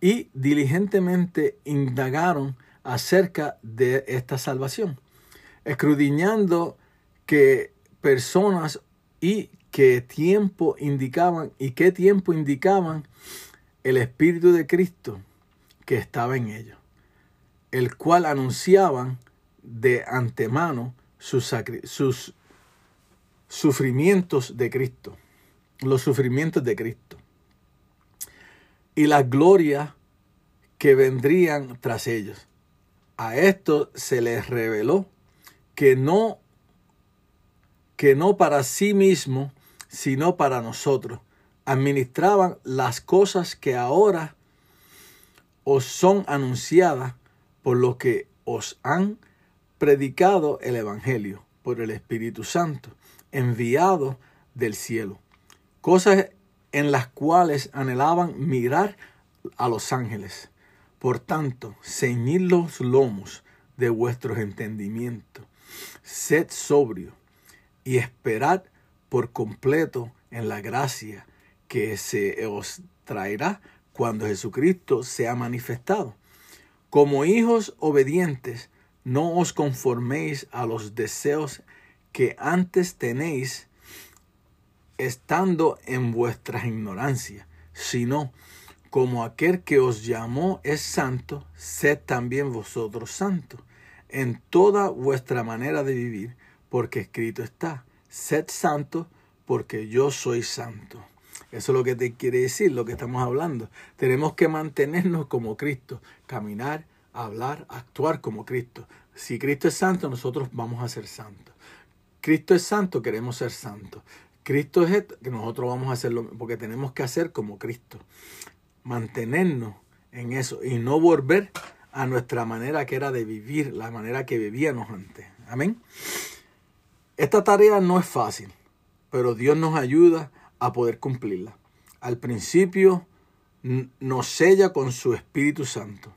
y diligentemente indagaron acerca de esta salvación, escudriñando que personas y qué tiempo indicaban y qué tiempo indicaban el Espíritu de Cristo que estaba en ellos, el cual anunciaban de antemano sus, sus sufrimientos de Cristo, los sufrimientos de Cristo y la gloria que vendrían tras ellos. A esto se les reveló que no que no para sí mismo, sino para nosotros, administraban las cosas que ahora os son anunciadas por lo que os han predicado el Evangelio por el Espíritu Santo, enviado del cielo. Cosas en las cuales anhelaban mirar a los ángeles. Por tanto, ceñid los lomos de vuestros entendimientos. Sed sobrio y esperad por completo en la gracia que se os traerá cuando Jesucristo sea manifestado. Como hijos obedientes, no os conforméis a los deseos que antes tenéis estando en vuestra ignorancia, sino como aquel que os llamó es santo, sed también vosotros santos en toda vuestra manera de vivir, porque escrito está, sed santo porque yo soy santo. Eso es lo que te quiere decir, lo que estamos hablando. Tenemos que mantenernos como Cristo, caminar, hablar, actuar como Cristo. Si Cristo es santo, nosotros vamos a ser santos. Cristo es santo, queremos ser santos. Cristo es que nosotros vamos a hacerlo, porque tenemos que hacer como Cristo. Mantenernos en eso y no volver a nuestra manera que era de vivir, la manera que vivíamos antes. Amén. Esta tarea no es fácil, pero Dios nos ayuda a poder cumplirla. Al principio nos sella con su Espíritu Santo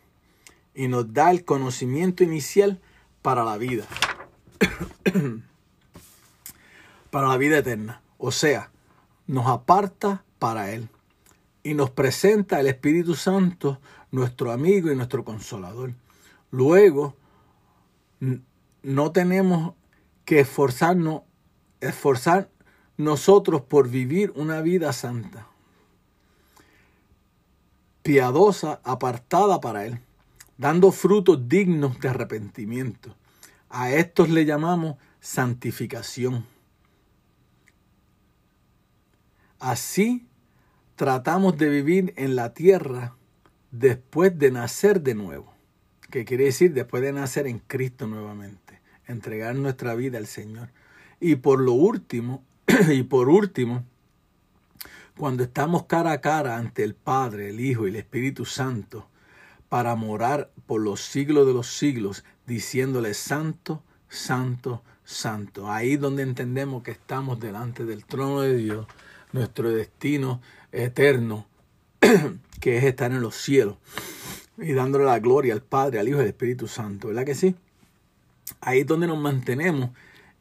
y nos da el conocimiento inicial para la vida. para la vida eterna. O sea, nos aparta para Él y nos presenta el Espíritu Santo, nuestro amigo y nuestro consolador. Luego, no tenemos que esforzarnos, esforzar nosotros por vivir una vida santa, piadosa, apartada para Él, dando frutos dignos de arrepentimiento. A estos le llamamos santificación. Así tratamos de vivir en la tierra después de nacer de nuevo. Que quiere decir después de nacer en Cristo nuevamente. Entregar nuestra vida al Señor. Y por lo último, y por último, cuando estamos cara a cara ante el Padre, el Hijo y el Espíritu Santo, para morar por los siglos de los siglos, diciéndole santo, santo, santo. Ahí donde entendemos que estamos delante del trono de Dios nuestro destino eterno, que es estar en los cielos y dándole la gloria al Padre, al Hijo y al Espíritu Santo, ¿verdad que sí? Ahí es donde nos mantenemos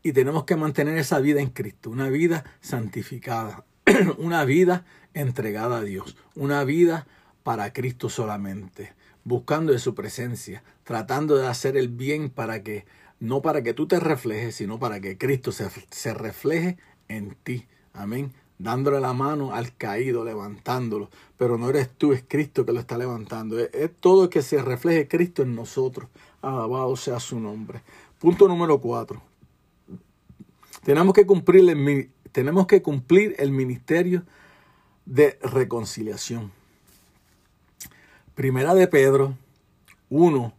y tenemos que mantener esa vida en Cristo, una vida santificada, una vida entregada a Dios, una vida para Cristo solamente, buscando de su presencia, tratando de hacer el bien para que, no para que tú te reflejes, sino para que Cristo se, se refleje en ti. Amén dándole la mano al caído, levantándolo. Pero no eres tú, es Cristo que lo está levantando. Es, todo que se refleje Cristo en nosotros. Alabado sea su nombre. Punto número cuatro. Tenemos que cumplir el, tenemos que cumplir el ministerio de reconciliación. Primera de Pedro 1,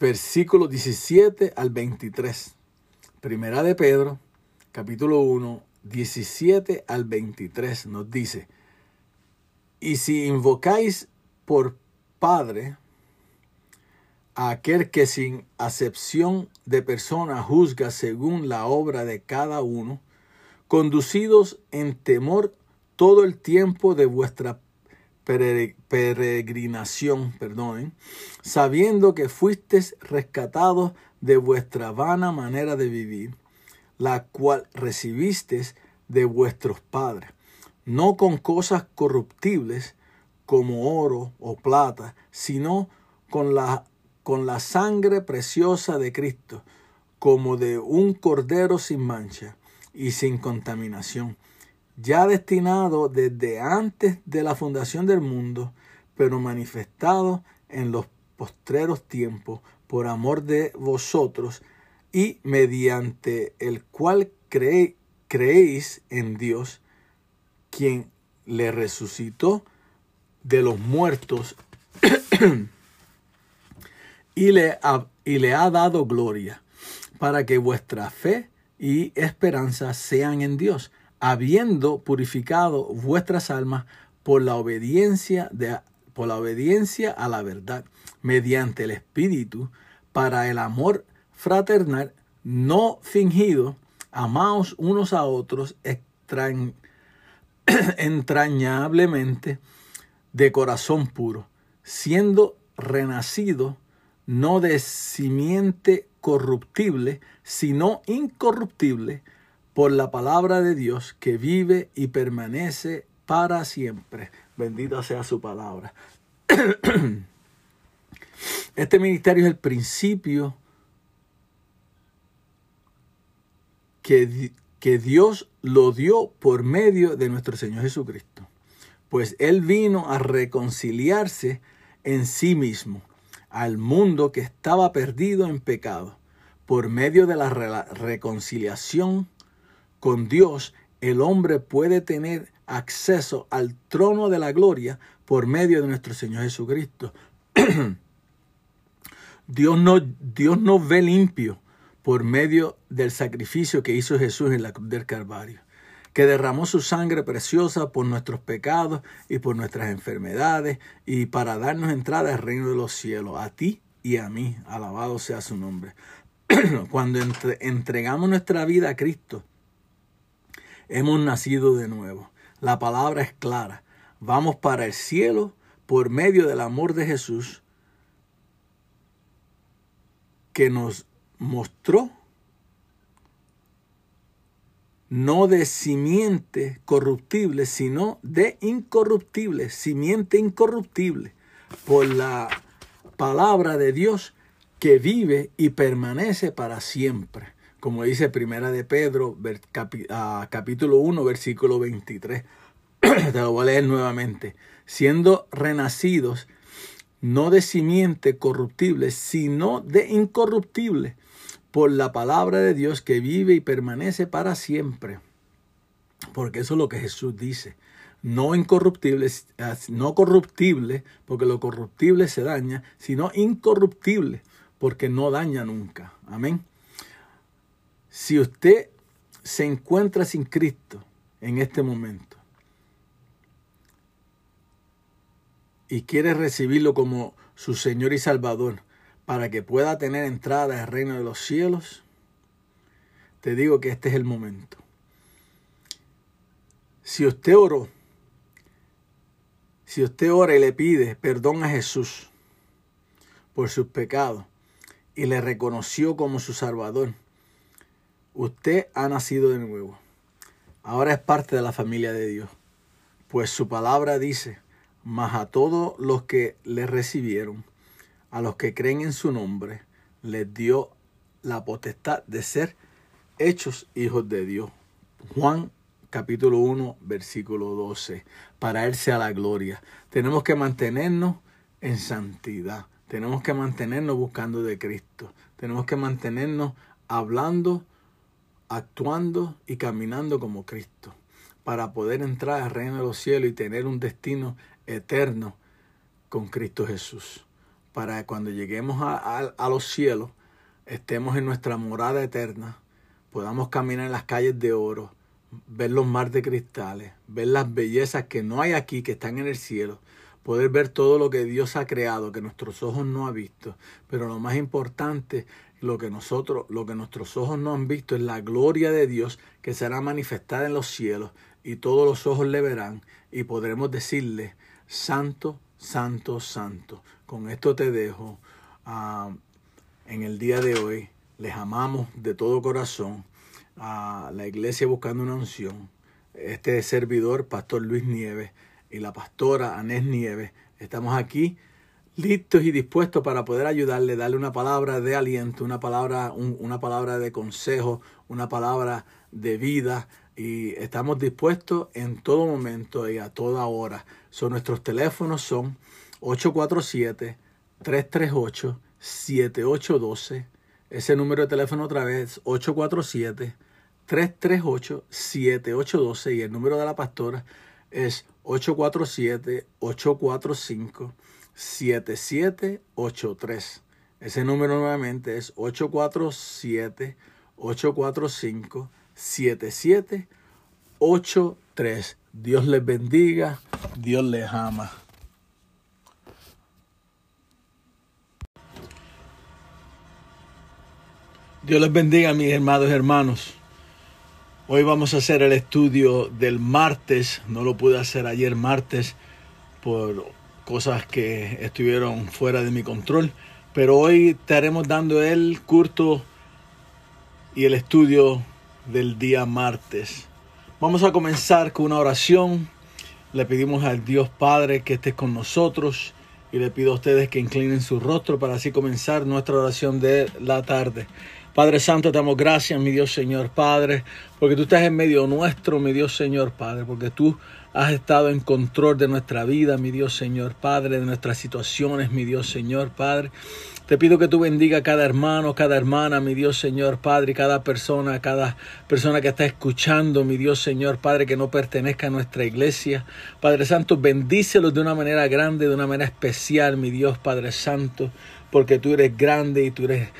versículo 17 al 23. Primera de Pedro, capítulo 1, 17 al 23 nos dice, y si invocáis por Padre a aquel que sin acepción de persona juzga según la obra de cada uno, conducidos en temor todo el tiempo de vuestra peregrinación, perdonen, sabiendo que fuisteis rescatados de vuestra vana manera de vivir la cual recibisteis de vuestros padres, no con cosas corruptibles como oro o plata, sino con la, con la sangre preciosa de Cristo, como de un cordero sin mancha y sin contaminación, ya destinado desde antes de la fundación del mundo, pero manifestado en los postreros tiempos por amor de vosotros, y mediante el cual creéis en Dios, quien le resucitó de los muertos y, le ha, y le ha dado gloria, para que vuestra fe y esperanza sean en Dios, habiendo purificado vuestras almas por la obediencia de, por la obediencia a la verdad, mediante el Espíritu, para el amor fraternal, no fingido, amaos unos a otros entrañablemente de corazón puro, siendo renacido no de simiente corruptible, sino incorruptible, por la palabra de Dios que vive y permanece para siempre. Bendita sea su palabra. Este ministerio es el principio que, Dios lo dio por medio de nuestro Señor Jesucristo. Pues Él vino a reconciliarse en sí mismo al mundo que estaba perdido en pecado. Por medio de la reconciliación con Dios, el hombre puede tener acceso al trono de la gloria por medio de nuestro Señor Jesucristo. Dios no, Dios no ve limpio por medio del sacrificio que hizo Jesús en la cruz del Calvario, que derramó su sangre preciosa por nuestros pecados y por nuestras enfermedades y para darnos entrada al reino de los cielos, a ti y a mí, alabado sea su nombre. Cuando entre- entregamos nuestra vida a Cristo, hemos nacido de nuevo. La palabra es clara. Vamos para el cielo por medio del amor de Jesús que nos mostró no de simiente corruptible, sino de incorruptible, simiente incorruptible, por la palabra de Dios que vive y permanece para siempre. Como dice Primera de Pedro, ah, capítulo 1, versículo 23. Te lo voy a leer nuevamente. Siendo renacidos no de simiente corruptible, sino de incorruptible, por la palabra de Dios que vive y permanece para siempre. Porque eso es lo que Jesús dice. No incorruptible, ah, no corruptible, porque lo corruptible se daña, sino incorruptible, porque no daña nunca. Amén. Si usted se encuentra sin Cristo en este momento y quiere recibirlo como su Señor y Salvador para que pueda tener entrada al reino de los cielos, te digo que este es el momento. Si usted oró, si usted ora y le pide perdón a Jesús por sus pecados y le reconoció como su Salvador, usted ha nacido de nuevo. Ahora es parte de la familia de Dios. Pues su palabra dice, mas a todos los que le recibieron, a los que creen en su nombre, les dio la potestad de ser hechos hijos de Dios. Juan capítulo 1, versículo 12. Para Él sea la gloria. Tenemos que mantenernos en santidad. Tenemos que mantenernos buscando de Cristo. Tenemos que mantenernos hablando, actuando y caminando como Cristo. Para poder entrar al reino de los cielos y tener un destino eterno con Cristo Jesús. Para cuando lleguemos a, los cielos, estemos en nuestra morada eterna, podamos caminar en las calles de oro, ver los mares de cristales, ver las bellezas que no hay aquí, que están en el cielo, poder ver todo lo que Dios ha creado, que nuestros ojos no han visto. Pero lo más importante, lo que nosotros, lo que nuestros ojos no han visto es la gloria de Dios que será manifestada en los cielos y todos los ojos le verán y podremos decirle, Santo, Santo, Santo. Con esto te dejo. ah, en el día de hoy les amamos de todo corazón a la iglesia buscando una unción. Este servidor, Pastor Luis Nieves, y la pastora Anés Nieves, estamos aquí listos y dispuestos para poder ayudarle, darle una palabra de aliento, una palabra, un- una palabra de consejo, una palabra de vida. Y estamos dispuestos en todo momento y a toda hora. Son nuestros teléfonos son 847-338-7812. Ese número de teléfono otra vez 847-338-7812 y el número de la pastora es 847-845-7783. Ese número nuevamente es 847-845-7783. Dios les bendiga, Dios les ama. Dios les bendiga, mis hermanos y hermanos. Hoy vamos a hacer el estudio del martes. No lo pude hacer ayer martes por cosas que estuvieron fuera de mi control. Pero hoy estaremos dando el curto y el estudio del día martes. Vamos a comenzar con una oración. Le pedimos al Dios Padre que esté con nosotros y le pido a ustedes que inclinen su rostro para así comenzar nuestra oración de la tarde. Padre Santo, te damos gracias, mi Dios Señor Padre, porque tú estás en medio nuestro, mi Dios Señor Padre, porque tú has estado en control de nuestra vida, mi Dios Señor Padre, de nuestras situaciones, mi Dios Señor Padre. Te pido que tú bendiga a cada hermano, cada hermana, mi Dios Señor Padre, cada persona, cada persona que está escuchando, mi Dios Señor Padre, que no pertenezca a nuestra iglesia. Padre Santo, bendícelos de una manera grande, de una manera especial, mi Dios Padre Santo, porque tú eres grande y tú eres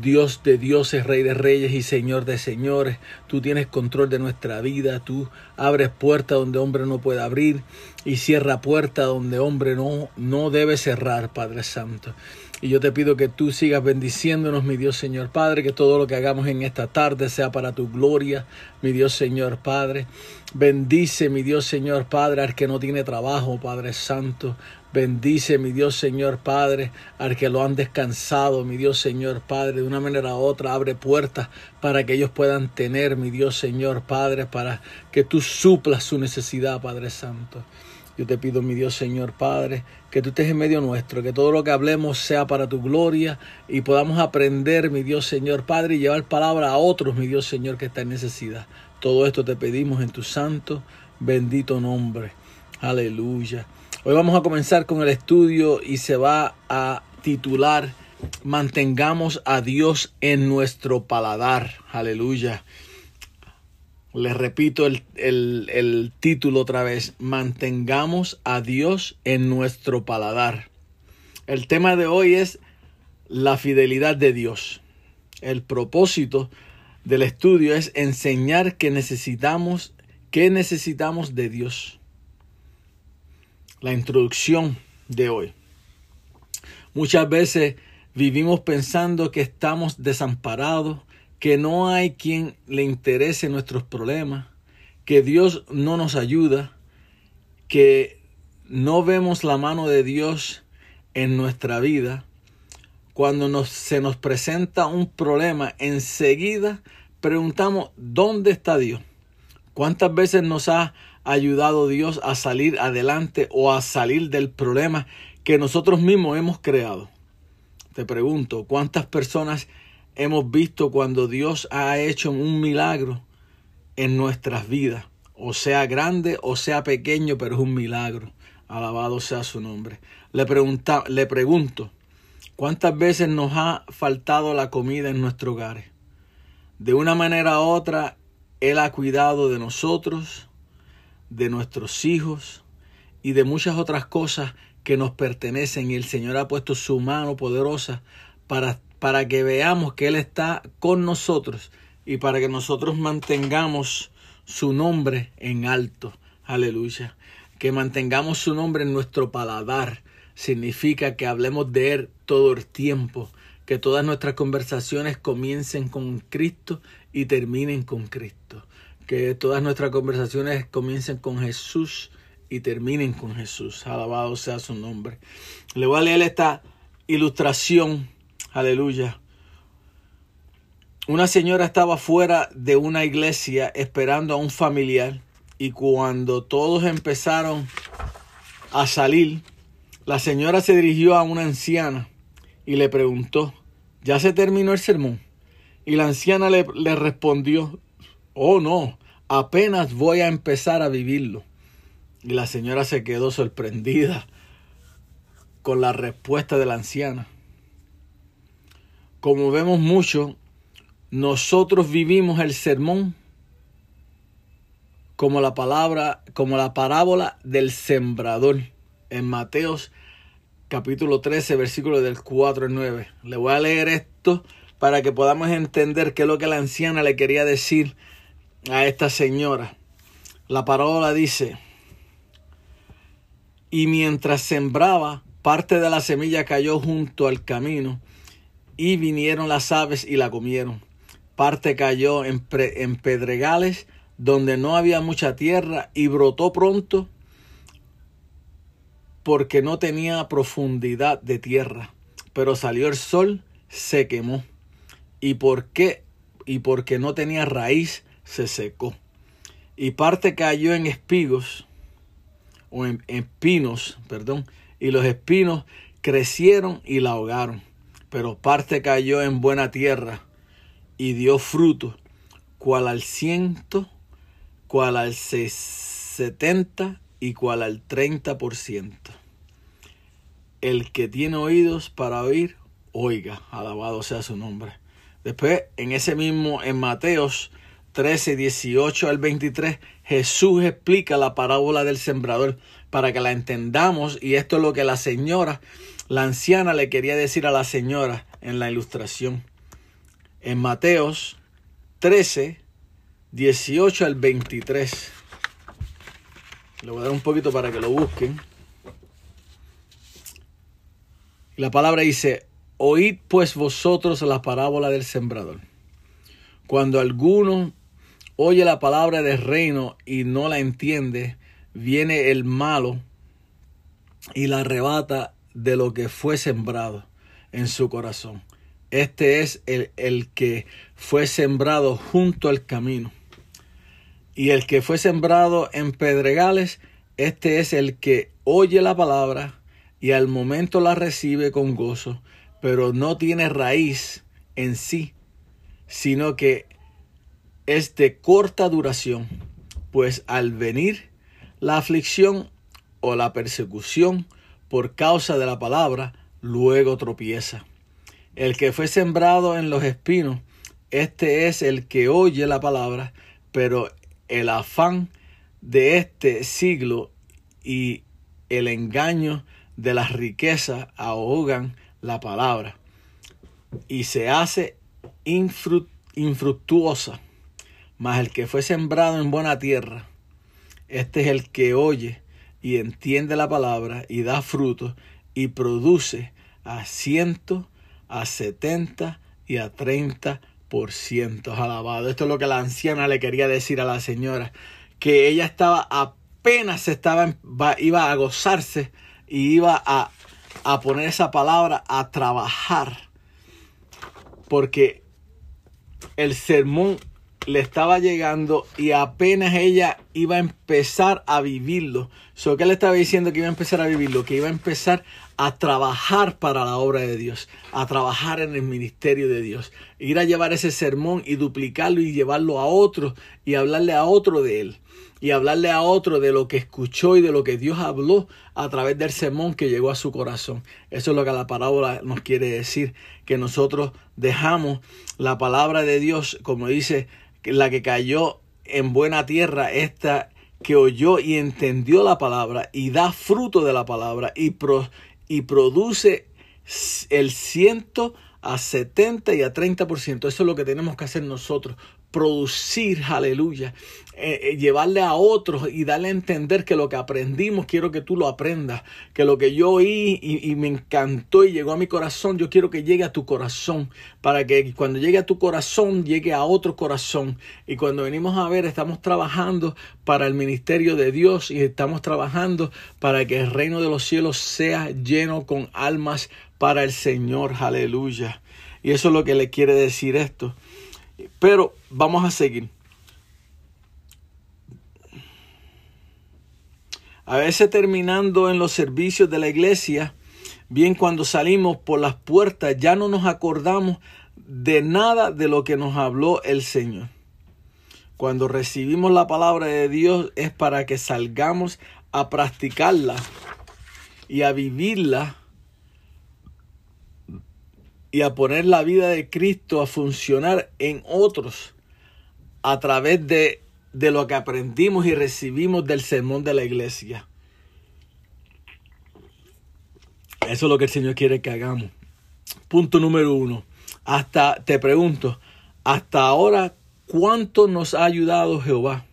Dios de dioses, Rey de reyes y Señor de señores. Tú tienes control de nuestra vida. Tú abres puertas donde hombre no puede abrir y cierra puertas donde hombre no, no debe cerrar, Padre Santo. Y yo te pido que tú sigas bendiciéndonos, mi Dios Señor Padre, que todo lo que hagamos en esta tarde sea para tu gloria, mi Dios Señor Padre. Bendice, mi Dios Señor Padre, al que no tiene trabajo, Padre Santo. Bendice, mi Dios Señor Padre, al que lo han descansado, mi Dios Señor Padre, de una manera u otra, abre puertas para que ellos puedan tener, mi Dios Señor Padre, para que tú suplas su necesidad, Padre Santo. Yo te pido, mi Dios Señor Padre, que tú estés en medio nuestro, que todo lo que hablemos sea para tu gloria y podamos aprender, mi Dios Señor Padre, y llevar palabra a otros, mi Dios Señor, que está en necesidad. Todo esto te pedimos en tu santo, bendito nombre. Aleluya. Hoy vamos a comenzar con el estudio y se va a titular Mantengamos a Dios en nuestro paladar. Aleluya. Les repito el, el, título otra vez. Mantengamos a Dios en nuestro paladar. El tema de hoy es la fidelidad de Dios. El propósito del estudio es enseñar que necesitamos, que necesitamos de Dios la introducción de hoy. Muchas veces vivimos pensando que estamos desamparados, que no hay quien le interese nuestros problemas, que Dios no nos ayuda, que no vemos la mano de Dios en nuestra vida. Cuando nos, se nos presenta un problema, enseguida preguntamos, ¿dónde está Dios? ¿Cuántas veces nos ha ayudado Dios a salir adelante o a salir del problema que nosotros mismos hemos creado. Te pregunto, ¿cuántas personas hemos visto cuando Dios ha hecho un milagro en nuestras vidas? O sea grande o sea pequeño, pero es un milagro. Alabado sea su nombre. Le, pregunta, le pregunto, ¿cuántas veces nos ha faltado la comida en nuestro hogar? De una manera u otra, Él ha cuidado de nosotros, de nuestros hijos y de muchas otras cosas que nos pertenecen y el Señor ha puesto su mano poderosa para, para que veamos que Él está con nosotros y para que nosotros mantengamos su nombre en alto. Aleluya. Que mantengamos su nombre en nuestro paladar. Significa que hablemos de Él todo el tiempo. Que todas nuestras conversaciones comiencen con Cristo y terminen con Cristo que todas nuestras conversaciones comiencen con Jesús y terminen con Jesús. Alabado sea su nombre. Le voy a leer esta ilustración. Aleluya. Una señora estaba fuera de una iglesia esperando a un familiar y cuando todos empezaron a salir, la señora se dirigió a una anciana y le preguntó, ¿ya se terminó el sermón? Y la anciana le, le respondió, oh no, apenas voy a empezar a vivirlo. Y la señora se quedó sorprendida con la respuesta de la anciana. Como vemos mucho, nosotros vivimos el sermón como la palabra, como la parábola del sembrador en Mateos capítulo 13, versículo del 4 al 9. Le voy a leer esto para que podamos entender qué es lo que la anciana le quería decir a esta señora. La parábola dice, y mientras sembraba, parte de la semilla cayó junto al camino, y vinieron las aves y la comieron. Parte cayó en, en pedregales, donde no había mucha tierra, y brotó pronto, porque no tenía profundidad de tierra. Pero salió el sol, se quemó. ¿Y por qué? Y porque no tenía raíz, se secó. Y parte cayó en espigos, o en espinos, perdón, y los espinos crecieron y la ahogaron. Pero parte cayó en buena tierra y dio fruto, cual al ciento, cual al setenta igual al 30%. El que tiene oídos para oír, oiga, alabado sea su nombre. Después, en ese mismo, en Mateos 13, 18 al 23, Jesús explica la parábola del sembrador para que la entendamos y esto es lo que la señora, la anciana le quería decir a la señora en la ilustración. En Mateos 13, 18 al 23. Le voy a dar un poquito para que lo busquen. La palabra dice, oíd pues vosotros la parábola del sembrador. Cuando alguno oye la palabra del reino y no la entiende, viene el malo y la arrebata de lo que fue sembrado en su corazón. Este es el, el, que fue sembrado junto al camino. Y el que fue sembrado en pedregales, este es el que oye la palabra y al momento la recibe con gozo, pero no tiene raíz en sí, sino que es de corta duración, pues al venir la aflicción o la persecución por causa de la palabra, luego tropieza. El que fue sembrado en los espinos, este es el que oye la palabra, pero el afán de este siglo y el engaño de las riquezas ahogan la palabra y se hace infructuosa. Mas el que fue sembrado en buena tierra, este es el que oye y entiende la palabra y da fruto y produce a ciento, a setenta y a treinta por ciento. Alabado. Esto es lo que la anciana le quería decir a la señora, que ella estaba apenas estaba, iba a gozarse y iba a, a poner esa palabra a trabajar. Porque el sermón le estaba llegando y apenas ella iba a empezar a vivirlo. So, ¿Qué le estaba diciendo que iba a empezar a vivirlo? Que iba a empezar a trabajar para la obra de Dios, a trabajar en el ministerio de Dios, ir a llevar ese sermón y duplicarlo y llevarlo a otro y hablarle a otro de él y hablarle a otro de lo que escuchó y de lo que Dios habló a través del sermón que llegó a su corazón. Eso es lo que la parábola nos quiere decir, que nosotros dejamos la palabra de Dios, como dice la que cayó en buena tierra, esta que oyó y entendió la palabra y da fruto de la palabra y, pro, y produce el ciento a 70 y a 30%. Eso es lo que tenemos que hacer nosotros. Producir, aleluya. Eh, eh, llevarle a otros y darle a entender que lo que aprendimos quiero que tú lo aprendas. Que lo que yo oí y, y me encantó y llegó a mi corazón, yo quiero que llegue a tu corazón. Para que cuando llegue a tu corazón, llegue a otro corazón. Y cuando venimos a ver, estamos trabajando para el ministerio de Dios y estamos trabajando para que el reino de los cielos sea lleno con almas para el Señor. Aleluya. Y eso es lo que le quiere decir esto. Pero vamos a seguir. A veces terminando en los servicios de la iglesia, bien cuando salimos por las puertas, ya no nos acordamos de nada de lo que nos habló el Señor. Cuando recibimos la palabra de Dios es para que salgamos a practicarla y a vivirla y a poner la vida de Cristo a funcionar en otros a través de, de lo que aprendimos y recibimos del sermón de la iglesia. Eso es lo que el Señor quiere que hagamos. Punto número uno. Hasta, te pregunto, hasta ahora, ¿cuánto nos ha ayudado Jehová?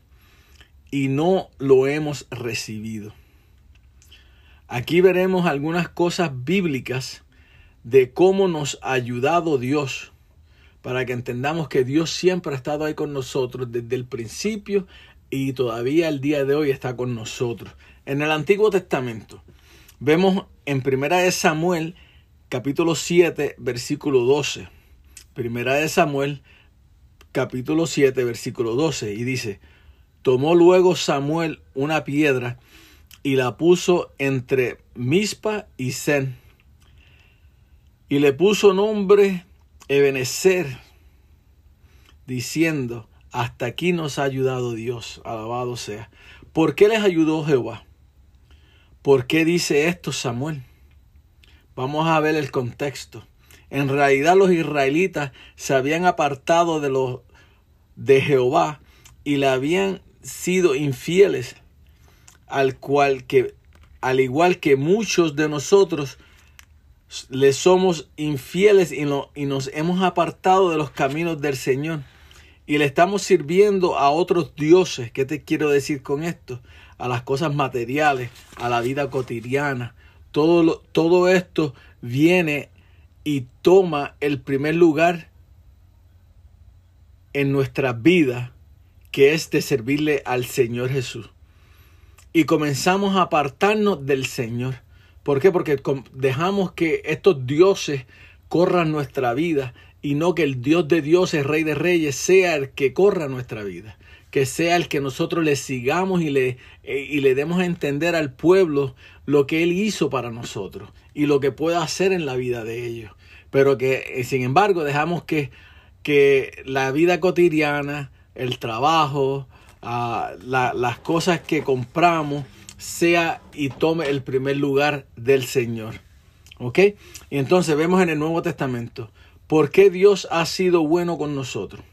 Y no lo hemos recibido. Aquí veremos algunas cosas bíblicas de cómo nos ha ayudado Dios, para que entendamos que Dios siempre ha estado ahí con nosotros desde el principio y todavía el día de hoy está con nosotros. En el Antiguo Testamento vemos en Primera de Samuel capítulo 7 versículo 12. Primera de Samuel capítulo 7 versículo 12 y dice, tomó luego Samuel una piedra y la puso entre Mispa y Zen y le puso nombre Ebenezer, diciendo, hasta aquí nos ha ayudado Dios, alabado sea. ¿Por qué les ayudó Jehová? ¿Por qué dice esto Samuel? Vamos a ver el contexto. En realidad los israelitas se habían apartado de los de Jehová y le habían sido infieles, al cual que al igual que muchos de nosotros le somos infieles y, y nos hemos apartado de los caminos del Señor y le estamos sirviendo a otros dioses. ¿Qué te quiero decir con esto? A las cosas materiales, a la vida cotidiana. Todo, todo esto viene y toma el primer lugar en nuestra vida, que es de servirle al Señor Jesús. Y comenzamos a apartarnos del Señor. ¿Por qué? Porque dejamos que estos dioses corran nuestra vida y no que el Dios de dioses, Rey de Reyes, sea el que corra nuestra vida. Que sea el que nosotros le sigamos y le, eh, y le demos a entender al pueblo lo que Él hizo para nosotros y lo que puede hacer en la vida de ellos. Pero que, eh, sin embargo, dejamos que, que la vida cotidiana, el trabajo, ah, la- las cosas que compramos, sea y tome el primer lugar del Señor. ¿Ok? Y entonces vemos en el Nuevo Testamento, ¿por qué Dios ha sido bueno con nosotros?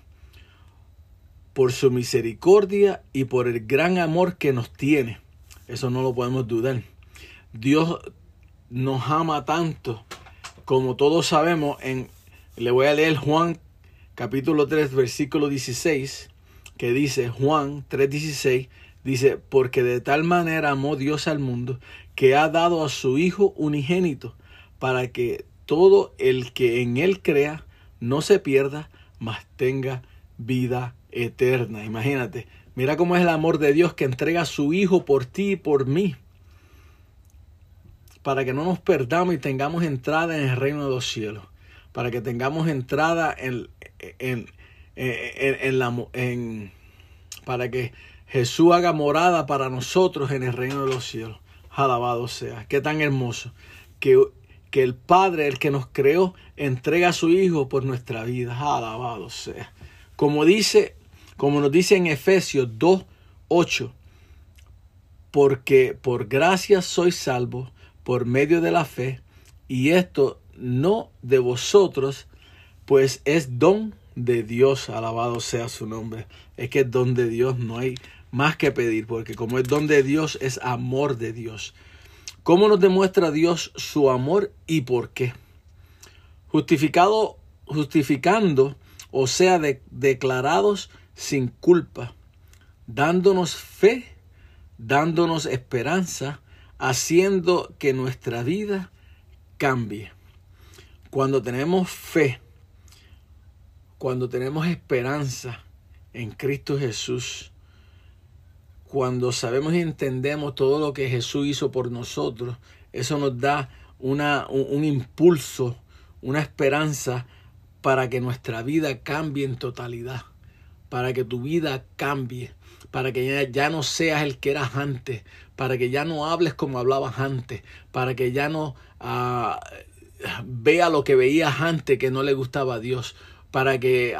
Por su misericordia y por el gran amor que nos tiene. Eso no lo podemos dudar. Dios nos ama tanto, como todos sabemos, en, le voy a leer Juan capítulo 3, versículo 16, que dice, Juan 3:16, dice, porque de tal manera amó Dios al mundo, que ha dado a su Hijo unigénito, para que todo el que en él crea no se pierda, mas tenga vida eterna. Imagínate, mira cómo es el amor de Dios que entrega a su Hijo por ti y por mí para que no nos perdamos y tengamos entrada en el reino de los cielos, para que tengamos entrada en, en, en, en la, para que Jesús haga morada para nosotros en el reino de los cielos. Alabado sea. Qué tan hermoso que, que el Padre, el que nos creó, entrega a su Hijo por nuestra vida. Alabado sea. Como dice, como nos dice en Efesios 2, 8, porque por gracia sois salvos por medio de la fe, y esto no de vosotros, pues es don de Dios, alabado sea su nombre. Es que es don de Dios, no hay más que pedir, porque como es don de Dios, es amor de Dios. ¿Cómo nos demuestra Dios su amor y por qué? Justificado, justificando, o sea, de, declarados sin culpa, dándonos fe, dándonos esperanza, haciendo que nuestra vida cambie. Cuando tenemos fe, cuando tenemos esperanza en Cristo Jesús, cuando sabemos y entendemos todo lo que Jesús hizo por nosotros, eso nos da una, un, impulso, una esperanza para que nuestra vida cambie en totalidad, para que tu vida cambie, para que ya, ya, no seas el que eras antes, para que ya no hables como hablabas antes, para que ya no uh, vea lo que veías antes que no le gustaba a Dios, para que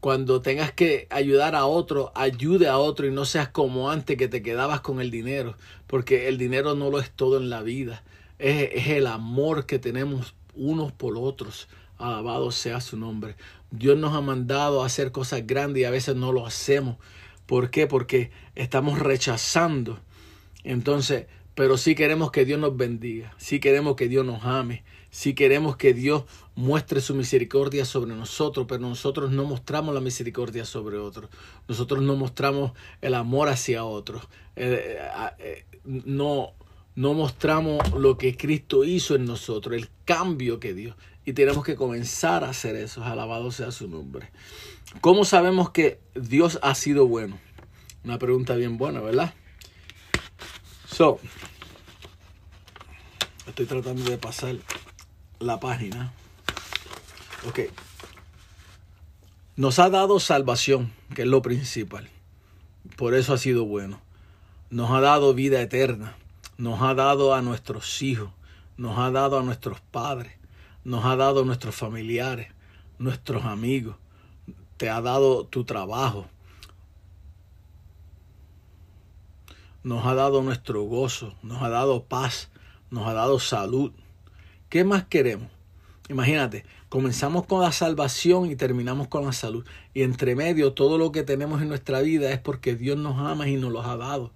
cuando tengas que ayudar a otro, ayude a otro y no seas como antes que te quedabas con el dinero, porque el dinero no lo es todo en la vida, es, el amor que tenemos unos por otros. Alabado sea su nombre. Dios nos ha mandado a hacer cosas grandes y a veces no lo hacemos. ¿Por qué? Porque estamos rechazando. Entonces, pero sí queremos que Dios nos bendiga, sí queremos que Dios nos ame, sí queremos que Dios muestre su misericordia sobre nosotros, pero nosotros no mostramos la misericordia sobre otros, nosotros no mostramos el amor hacia otros, eh, eh, no, no mostramos lo que Cristo hizo en nosotros, el cambio que dio, y tenemos que comenzar a hacer eso, alabado sea su nombre. ¿Cómo sabemos que Dios ha sido bueno? Una pregunta bien buena, ¿verdad? So, estoy tratando de pasar la página. Ok. Nos ha dado salvación, que es lo principal. Por eso ha sido bueno. Nos ha dado vida eterna. Nos ha dado a nuestros hijos. Nos ha dado a nuestros padres. Nos ha dado a nuestros familiares, nuestros amigos. Te ha dado tu trabajo. nos ha dado nuestro gozo, nos ha dado paz, nos ha dado salud. ¿Qué más queremos? Imagínate, comenzamos con la salvación y terminamos con la salud. Y entre medio todo lo que tenemos en nuestra vida es porque Dios nos ama y nos los ha dado.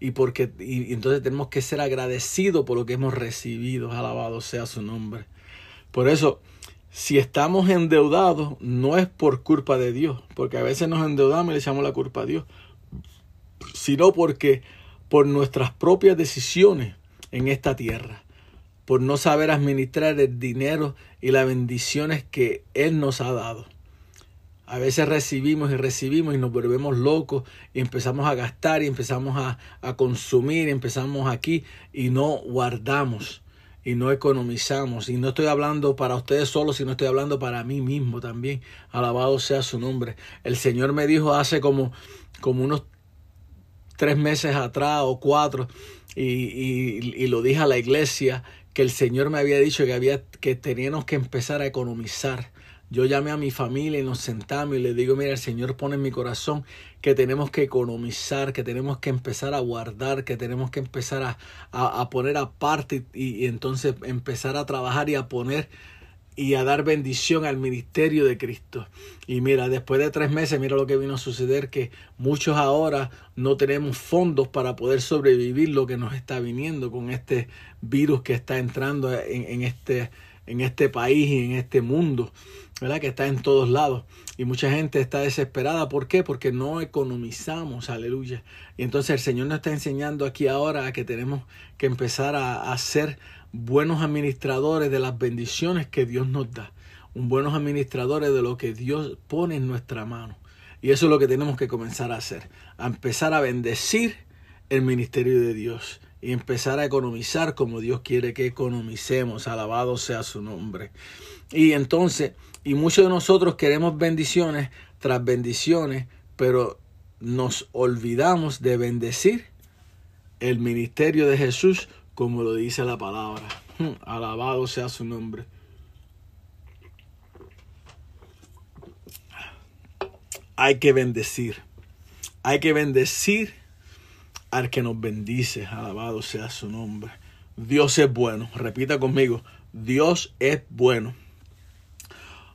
Y porque y, entonces tenemos que ser agradecidos por lo que hemos recibido. Alabado sea su nombre. Por eso, si estamos endeudados, no es por culpa de Dios, porque a veces nos endeudamos y le echamos la culpa a Dios, sino porque por nuestras propias decisiones en esta tierra, por no saber administrar el dinero y las bendiciones que Él nos ha dado. A veces recibimos y recibimos y nos volvemos locos y empezamos a gastar y empezamos a, a consumir y empezamos aquí y no guardamos y no economizamos. Y no estoy hablando para ustedes solo, sino estoy hablando para mí mismo también. Alabado sea su nombre. El Señor me dijo hace como, como unos tres meses atrás o cuatro, y, y, y, lo dije a la iglesia, que el Señor me había dicho que, había, que teníamos que empezar a economizar. Yo llamé a mi familia y nos sentamos y le digo, mira, el Señor pone en mi corazón que tenemos que economizar, que tenemos que empezar a guardar, que tenemos que empezar a, a, poner aparte y entonces empezar a trabajar y a poner y a dar bendición al ministerio de Cristo. Y mira, después de tres meses, mira lo que vino a suceder, que muchos ahora no tenemos fondos para poder sobrevivir lo que nos está viniendo con este virus que está entrando en, en este, en este país y en este mundo, ¿verdad? Que está en todos lados. Y mucha gente está desesperada. ¿Por qué? Porque no economizamos, aleluya. Y entonces el Señor nos está enseñando aquí ahora a que tenemos que empezar a, a hacer buenos administradores de las bendiciones que Dios nos da, un buenos administradores de lo que Dios pone en nuestra mano. Y eso es lo que tenemos que comenzar a hacer, a empezar a bendecir el ministerio de Dios y empezar a economizar como Dios quiere que economicemos, alabado sea su nombre. Y entonces, y muchos de nosotros queremos bendiciones tras bendiciones, pero nos olvidamos de bendecir el ministerio de Jesús como lo dice la palabra. Alabado sea su nombre. Hay que bendecir. Hay que bendecir al que nos bendice. Alabado sea su nombre. Dios es bueno. Repita conmigo. Dios es bueno.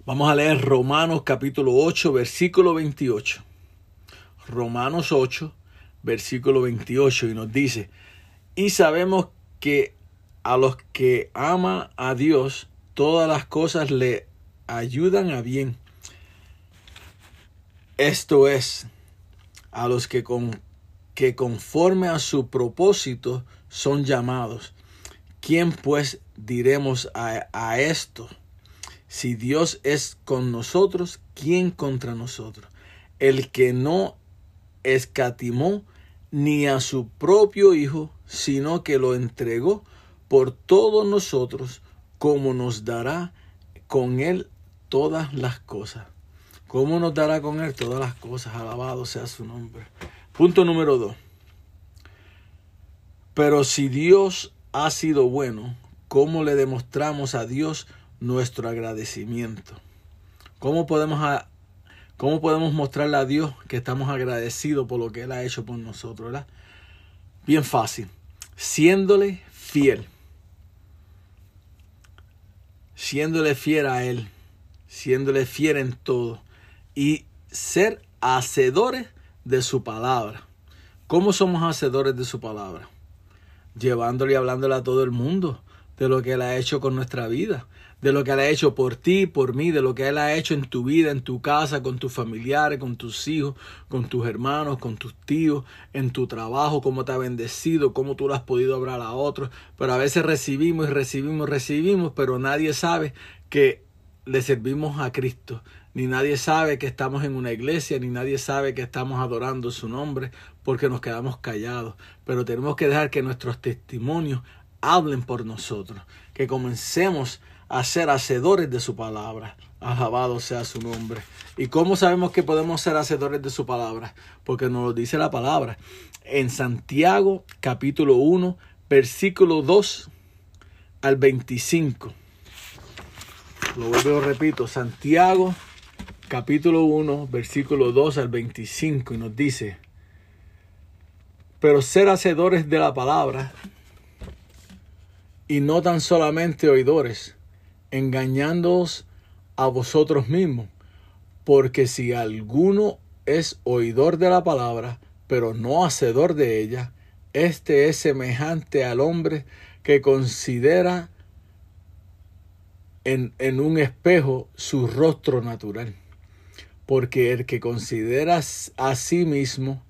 Vamos a leer Romanos capítulo 8, versículo 28. Romanos 8, versículo 28 y nos dice, y sabemos que a los que ama a Dios, todas las cosas le ayudan a bien. Esto es, a los que, con, que conforme a su propósito son llamados. ¿Quién pues diremos a, a esto? Si Dios es con nosotros, ¿quién contra nosotros? El que no escatimó ni a su propio Hijo, sino que lo entregó por todos nosotros, como nos dará con él todas las cosas. ¿Cómo nos dará con él todas las cosas? Alabado sea su nombre. Punto número dos. Pero si Dios ha sido bueno, ¿cómo le demostramos a Dios nuestro agradecimiento? ¿Cómo podemos, cómo podemos mostrarle a Dios que estamos agradecidos por lo que Él ha hecho por nosotros? ¿verdad? Bien fácil siéndole fiel. Siéndole fiel a Él, siéndole fiel en todo y ser hacedores de su palabra. ¿Cómo somos hacedores de su palabra? Llevándole y hablándole a todo el mundo de lo que Él ha hecho con nuestra vida de lo que Él ha hecho por ti, por mí, de lo que Él ha hecho en tu vida, en tu casa, con tus familiares, con tus hijos, con tus hermanos, con tus tíos, en tu trabajo, cómo te ha bendecido, cómo tú lo has podido hablar a otros. Pero a veces recibimos y recibimos, recibimos, pero nadie sabe que le servimos a Cristo. Ni nadie sabe que estamos en una iglesia, ni nadie sabe que estamos adorando su nombre, porque nos quedamos callados. Pero tenemos que dejar que nuestros testimonios hablen por nosotros, que comencemos a ser hacedores de su palabra. Alabado sea su nombre. ¿Y cómo sabemos que podemos ser hacedores de su palabra? Porque nos lo dice la palabra. En Santiago capítulo 1, versículo 2 al 25. Lo vuelvo repito. Santiago capítulo 1, versículo 2 al 25. Y nos dice, Pero ser hacedores de la palabra y no tan solamente oidores, engañándoos a vosotros mismos. Porque si alguno es oidor de la palabra, pero no hacedor de ella, este es semejante al hombre que considera en, en un espejo su rostro natural. Porque el que considera a sí mismo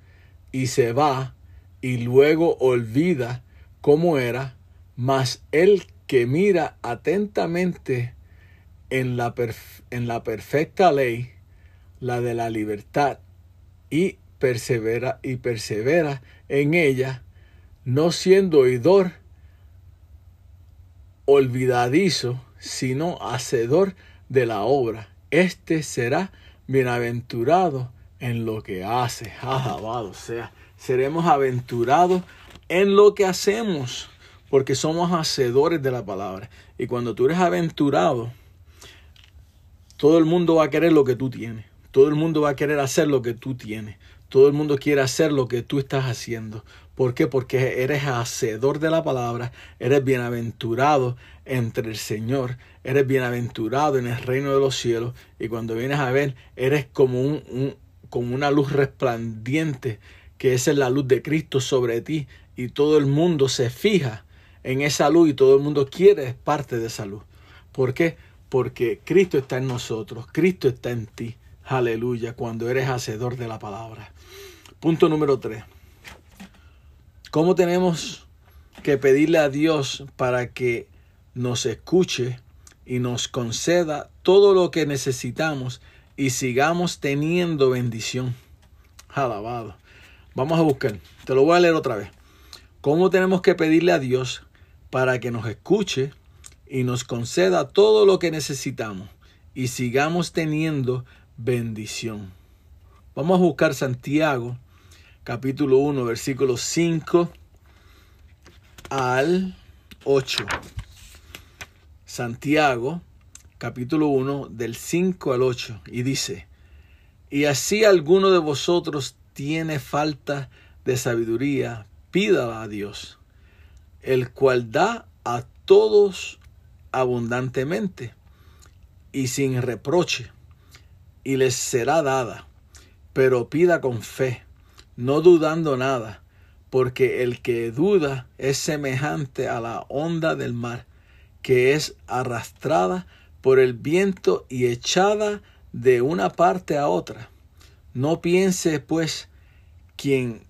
y se va y luego olvida cómo era, mas el que mira atentamente en la, en la perfecta ley, la de la libertad, y persevera y persevera en ella, no siendo oidor olvidadizo, sino hacedor de la obra. Este será bienaventurado en lo que hace. Alabado sea. Seremos aventurados en lo que hacemos, porque somos hacedores de la palabra. Y cuando tú eres aventurado, todo el mundo va a querer lo que tú tienes. Todo el mundo va a querer hacer lo que tú tienes. Todo el mundo quiere hacer lo que tú estás haciendo. ¿Por qué? Porque eres hacedor de la palabra, eres bienaventurado entre el Señor, eres bienaventurado en el reino de los cielos. Y cuando vienes a ver, eres como, un, como una luz resplandiente, que esa es la luz de Cristo sobre ti. Y todo el mundo se fija en esa luz y todo el mundo quiere parte de esa luz. ¿Por qué? Porque Cristo está en nosotros, Cristo está en ti. Aleluya, cuando eres hacedor de la palabra. Punto número 3. ¿Cómo tenemos que pedirle a Dios para que nos escuche y nos conceda todo lo que necesitamos y sigamos teniendo bendición? Alabado. Vamos a buscar. Te lo voy a leer otra vez. ¿Cómo tenemos que pedirle a Dios para que nos escuche y nos conceda todo lo que necesitamos y sigamos teniendo bendición? Vamos a buscar Santiago capítulo 1, versículos 5 al 8. Santiago, capítulo 1, del 5 al 8, y dice, y así alguno de vosotros tiene falta de sabiduría, pídala a Dios, el cual da a todos abundantemente y sin reproche, y les será dada, pero pida con fe no dudando nada, porque el que duda es semejante a la onda del mar, que es arrastrada por el viento y echada de una parte a otra. No piense, pues, quien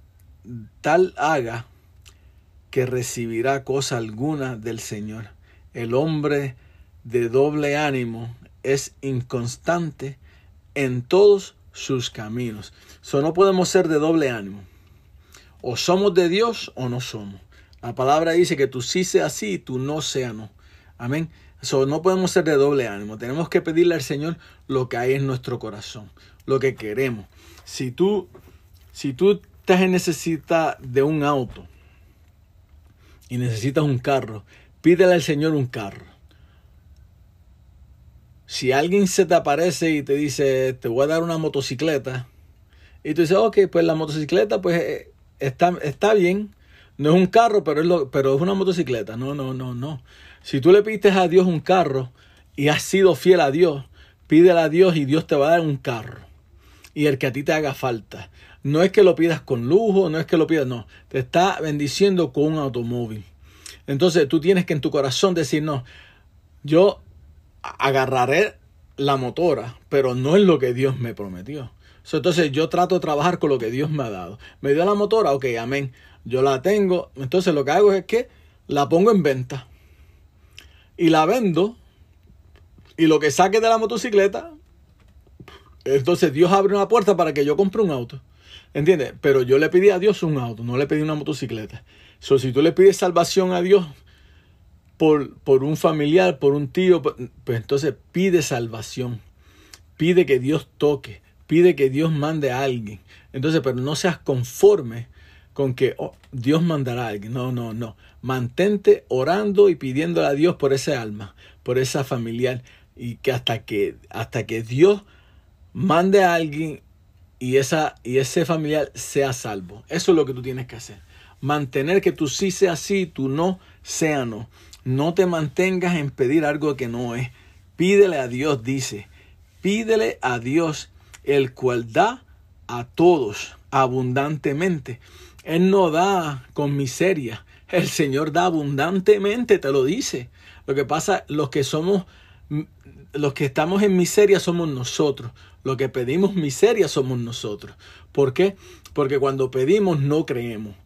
tal haga, que recibirá cosa alguna del Señor. El hombre de doble ánimo es inconstante en todos sus caminos. So, no podemos ser de doble ánimo. O somos de Dios o no somos. La palabra dice que tú sí sea sí y tú no sea no. Amén. So, no podemos ser de doble ánimo. Tenemos que pedirle al Señor lo que hay en nuestro corazón, lo que queremos. Si tú, si tú estás en necesidad de un auto y necesitas un carro, pídele al Señor un carro. Si alguien se te aparece y te dice, te voy a dar una motocicleta, y tú dices, ok, pues la motocicleta pues eh, está, está bien, no es un carro, pero es, lo, pero es una motocicleta. No, no, no, no. Si tú le pides a Dios un carro y has sido fiel a Dios, pídele a Dios y Dios te va a dar un carro. Y el que a ti te haga falta. No es que lo pidas con lujo, no es que lo pidas, no. Te está bendiciendo con un automóvil. Entonces tú tienes que en tu corazón decir, no, yo agarraré la motora, pero no es lo que Dios me prometió. Entonces yo trato de trabajar con lo que Dios me ha dado. Me dio la motora, ok, amén. Yo la tengo. Entonces lo que hago es que la pongo en venta. Y la vendo. Y lo que saque de la motocicleta. Entonces Dios abre una puerta para que yo compre un auto. ¿Entiendes? Pero yo le pedí a Dios un auto, no le pedí una motocicleta. So, si tú le pides salvación a Dios por, por un familiar, por un tío, pues entonces pide salvación. Pide que Dios toque. Pide que Dios mande a alguien. Entonces, pero no seas conforme con que oh, Dios mandará a alguien. No, no, no. Mantente orando y pidiéndole a Dios por ese alma, por esa familiar. Y que hasta que, hasta que Dios mande a alguien y, esa, y ese familiar sea salvo. Eso es lo que tú tienes que hacer. mantener que tu sí sea sí, tu no sea no. No te mantengas en pedir algo que no es. Pídele a Dios, dice. Pídele a Dios, el cual da a todos abundantemente. Él no da con miseria. El Señor da abundantemente, te lo dice. Lo que pasa, los que somos, los que estamos en miseria somos nosotros. Los que pedimos miseria somos nosotros. ¿Por qué? Porque cuando pedimos no creemos.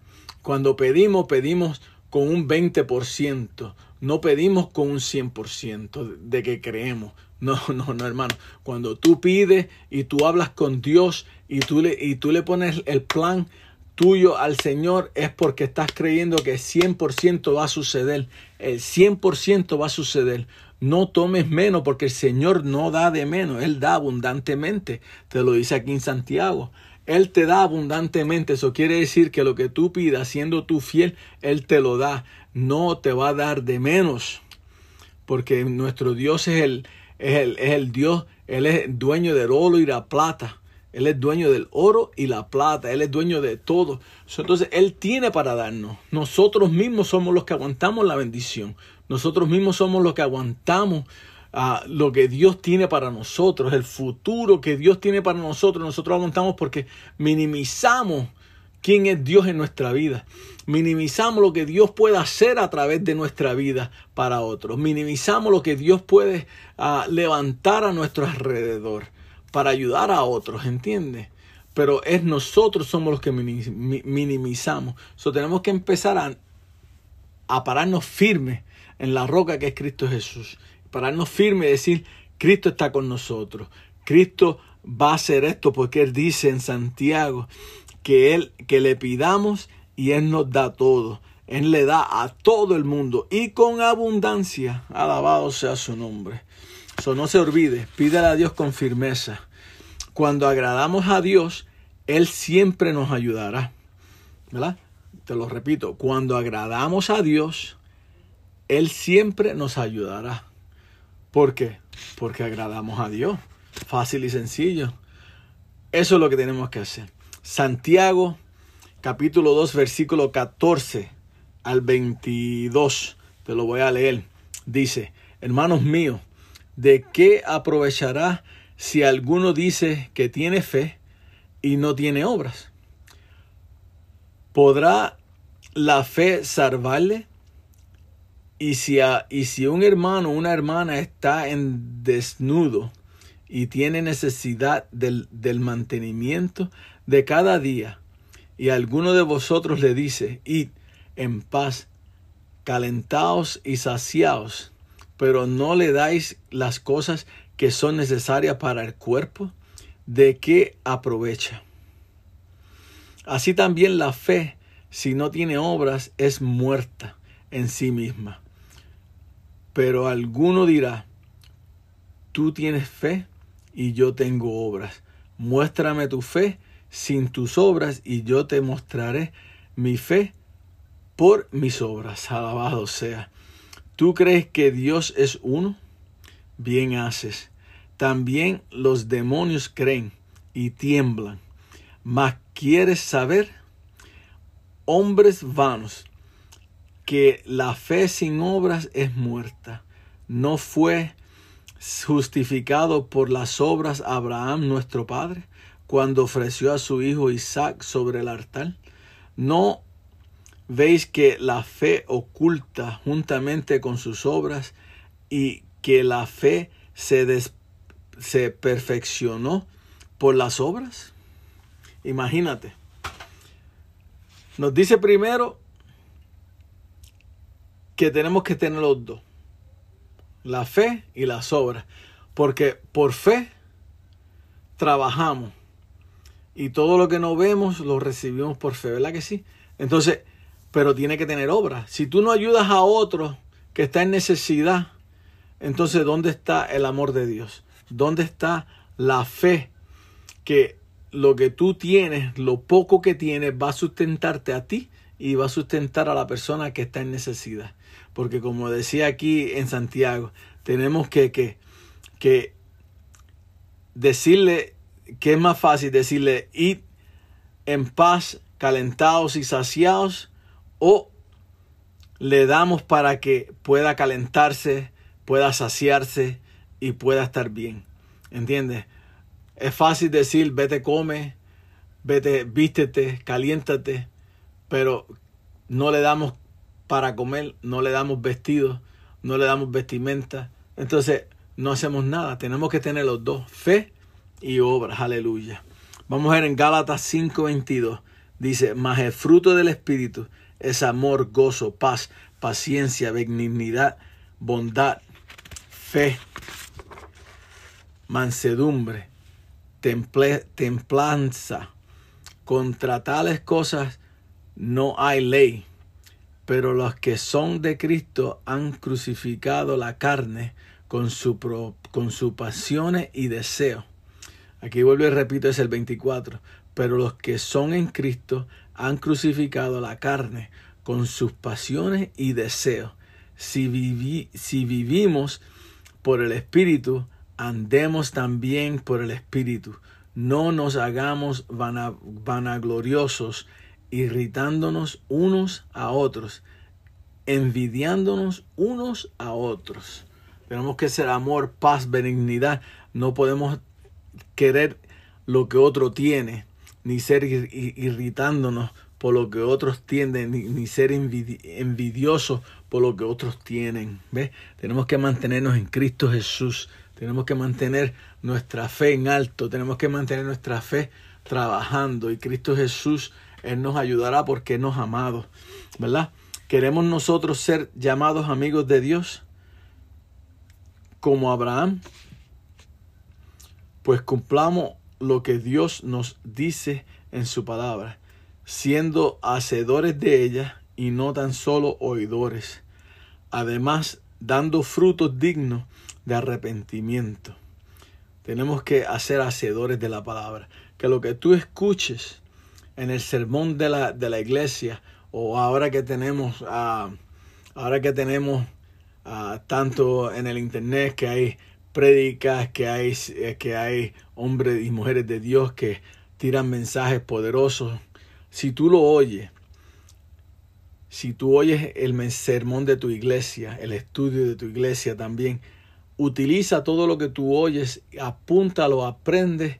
Cuando pedimos, pedimos con un 20%. No pedimos con un 100% de que creemos. No, no, no, hermano. Cuando tú pides y tú hablas con Dios y tú le, y tú le pones el plan tuyo al Señor, es porque estás creyendo que 100% va a suceder. El 100% va a suceder. No tomes menos porque el Señor no da de menos. Él da abundantemente. Te lo dice aquí en Santiago. Él te da abundantemente. Eso quiere decir que lo que tú pidas, siendo tú fiel, Él te lo da. No te va a dar de menos. Porque nuestro Dios es el, es el, es el Dios, Él es dueño del oro y la plata. Él es dueño del oro y la plata. Él es dueño de todo. Entonces, Él tiene para darnos. Nosotros mismos somos los que aguantamos la bendición. Nosotros mismos somos los que aguantamos uh, lo que Dios tiene para nosotros. El futuro que Dios tiene para nosotros. Nosotros aguantamos porque minimizamos quién es Dios en nuestra vida. Minimizamos lo que Dios puede hacer a través de nuestra vida para otros. Minimizamos lo que Dios puede uh, levantar a nuestro alrededor para ayudar a otros, ¿entiendes? Pero es nosotros somos los que minimizamos. So, tenemos que empezar a pararnos firmes en la roca que es Cristo Jesús. Pararnos firmes y decir, Cristo está con nosotros. Cristo va a hacer esto porque Él dice en Santiago que Él, que le pidamos y Él nos da todo. Él le da a todo el mundo y con abundancia. Alabado sea su nombre. So, no se olvide, pídale a Dios con firmeza. Cuando agradamos a Dios, Él siempre nos ayudará. ¿Verdad? Te lo repito, cuando agradamos a Dios, Él siempre nos ayudará. ¿Por qué? Porque agradamos a Dios. Fácil y sencillo. Eso es lo que tenemos que hacer. Santiago, capítulo 2, versículo 14 al 22. Te lo voy a leer. Dice, hermanos míos, ¿de qué aprovechará si alguno dice que tiene fe y no tiene obras? ¿Podrá la fe salvarle? Y si, a, y si un hermano o una hermana está en desnudo y tiene necesidad del, del mantenimiento de cada día, y alguno de vosotros le dice, id en paz, calentaos y saciaos, pero no le dais las cosas que son necesarias para el cuerpo, ¿de qué aprovecha? Así también la fe, si no tiene obras, es muerta en sí misma. Pero alguno dirá, tú tienes fe y yo tengo obras. Muéstrame tu fe sin tus obras y yo te mostraré mi fe por mis obras. Alabado sea. ¿Tú crees que Dios es uno? Bien haces. También los demonios creen y tiemblan. Mas quieres saber, hombres vanos, que la fe sin obras es muerta. No fue justificado por las obras Abraham nuestro padre cuando ofreció a su hijo Isaac sobre el altar. No veis que la fe oculta juntamente con sus obras y que la fe se, se perfeccionó por las obras. Imagínate. Nos dice primero que tenemos que tener los dos. La fe y las obras. Porque por fe trabajamos. Y todo lo que no vemos lo recibimos por fe, ¿verdad que sí? Entonces, pero tiene que tener obras. Si tú no ayudas a otro que está en necesidad, entonces ¿dónde está el amor de Dios? ¿Dónde está la fe que lo que tú tienes, lo poco que tienes, va a sustentarte a ti y va a sustentar a la persona que está en necesidad? Porque como decía aquí en Santiago, tenemos que, que, que decirle que es más fácil decirle id en paz, calentados y saciados, o le damos para que pueda calentarse, pueda saciarse y pueda estar bien. ¿Entiendes? Es fácil decir, vete, come, vete, vístete, caliéntate, pero no le damos para comer, no le damos vestidos, no le damos vestimenta. Entonces, no hacemos nada. Tenemos que tener los dos, fe y obras. Aleluya. Vamos a ver en Gálatas 5:22. Dice, mas el fruto del Espíritu es amor, gozo, paz, paciencia, benignidad, bondad, fe, mansedumbre, templanza. Contra tales cosas no hay ley. Pero los que son de Cristo han crucificado la carne con su, pro- con sus pasiones y deseos. Aquí vuelvo y repito, es el 24. Pero los que son en Cristo han crucificado la carne con sus pasiones y deseos. Si, vivi- si vivimos por el Espíritu, andemos también por el Espíritu. No nos hagamos vana- vanagloriosos, irritándonos unos a otros, envidiándonos unos a otros. Tenemos que ser amor, paz, benignidad. No podemos querer lo que otro tiene, ni ser ir- ir- irritándonos por lo que otros tienen, ni, ser envidi- envidiosos por lo que otros tienen. ¿Ves? Tenemos que mantenernos en Cristo Jesús. Tenemos que mantener nuestra fe en alto. Tenemos que mantener nuestra fe trabajando. Y Cristo Jesús, Él nos ayudará porque nos ha amado. ¿Verdad? ¿Queremos nosotros ser llamados amigos de Dios? Como Abraham pues cumplamos lo que Dios nos dice en su palabra, siendo hacedores de ella y no tan solo oidores, además dando frutos dignos de arrepentimiento. Tenemos que hacer hacedores de la palabra, que lo que tú escuches en el sermón de la, de la iglesia o ahora que tenemos, ah, ahora que tenemos ah, tanto en el internet que hay prédicas, que hay, eh, que hay hombres y mujeres de Dios que tiran mensajes poderosos. Si tú lo oyes, si tú oyes el sermón de tu iglesia, el estudio de tu iglesia también, utiliza todo lo que tú oyes, apúntalo, aprende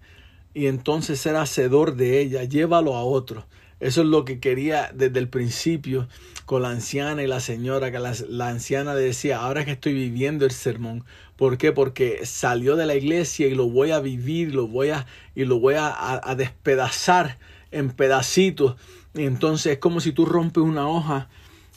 y entonces ser hacedor de ella, llévalo a otro. Eso es lo que quería desde el principio con la anciana y la señora, que la, la anciana decía, ahora que estoy viviendo el sermón, ¿por qué? Porque salió de la iglesia y lo voy a vivir, lo voy a, y lo voy a, a- a despedazar en pedacitos. Y entonces es como si tú rompes una hoja,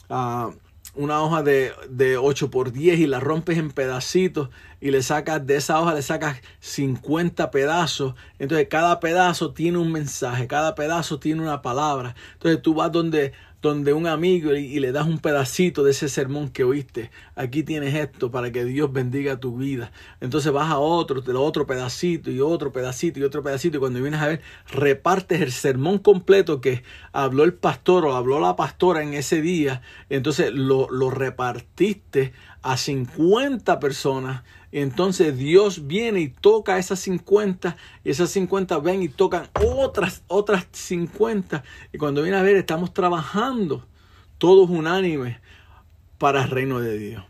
ah, una hoja de, de 8 por 10 y la rompes en pedacitos y le sacas de esa hoja le sacas 50 pedazos. Entonces cada pedazo tiene un mensaje, cada pedazo tiene una palabra. Entonces tú vas donde donde un amigo y, le das un pedacito de ese sermón que oíste. Aquí tienes esto para que Dios bendiga tu vida. Entonces vas a otro, te lo otro pedacito y otro pedacito y otro pedacito. Y cuando vienes a ver, repartes el sermón completo que habló el pastor o habló la pastora en ese día. Entonces lo, lo repartiste a 50 personas. Y entonces Dios viene y toca esas 50 y esas 50 ven y tocan otras otras 50 y cuando viene a ver estamos trabajando todos unánimes para el reino de Dios,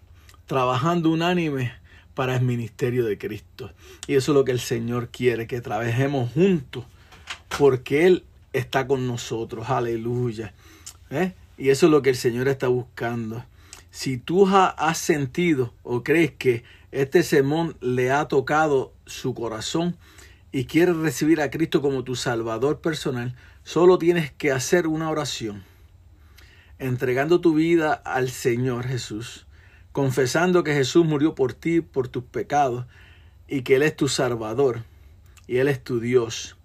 trabajando unánime para el ministerio de Cristo. Y eso es lo que el Señor quiere, que trabajemos juntos porque Él está con nosotros, aleluya. ¿Eh? Y eso es lo que el Señor está buscando. Si tú ha- has sentido o crees que este sermón le ha tocado su corazón y quieres recibir a Cristo como tu Salvador personal, solo tienes que hacer una oración, entregando tu vida al Señor Jesús, confesando que Jesús murió por ti, por tus pecados, y que Él es tu Salvador, y Él es tu Dios.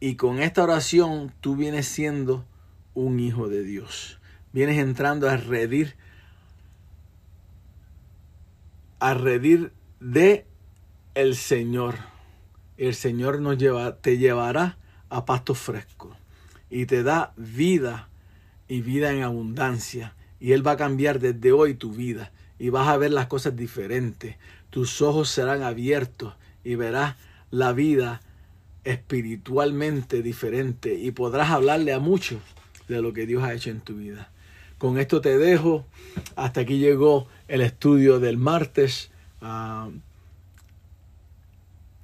Y con esta oración tú vienes siendo un hijo de Dios. Vienes entrando a redir a redir de el Señor. El Señor nos lleva, te llevará a pastos frescos y te da vida y vida en abundancia. Y Él va a cambiar desde hoy tu vida y vas a ver las cosas diferentes. Tus ojos serán abiertos y verás la vida espiritualmente diferente y podrás hablarle a muchos de lo que Dios ha hecho en tu vida. Con esto te dejo. Hasta aquí llegó el estudio del martes. Ah,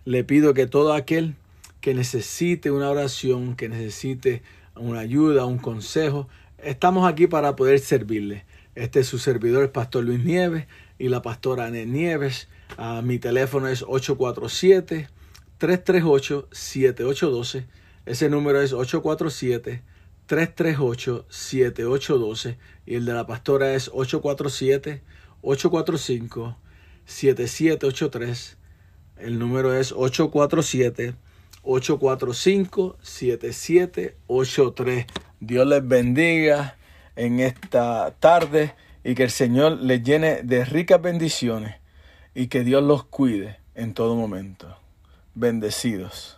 le pido que todo aquel que necesite una oración, que necesite una ayuda, un consejo, estamos aquí para poder servirle. Este es su servidor, el pastor Luis Nieves y la pastora Anel Nieves. Ah, mi teléfono es 847-338-7812. Ese número es 847-338-7812. Y el de la pastora es 847-845-7783. El número es 847-845-7783. Dios les bendiga en esta tarde y que el Señor les llene de ricas bendiciones y que Dios los cuide en todo momento. Bendecidos.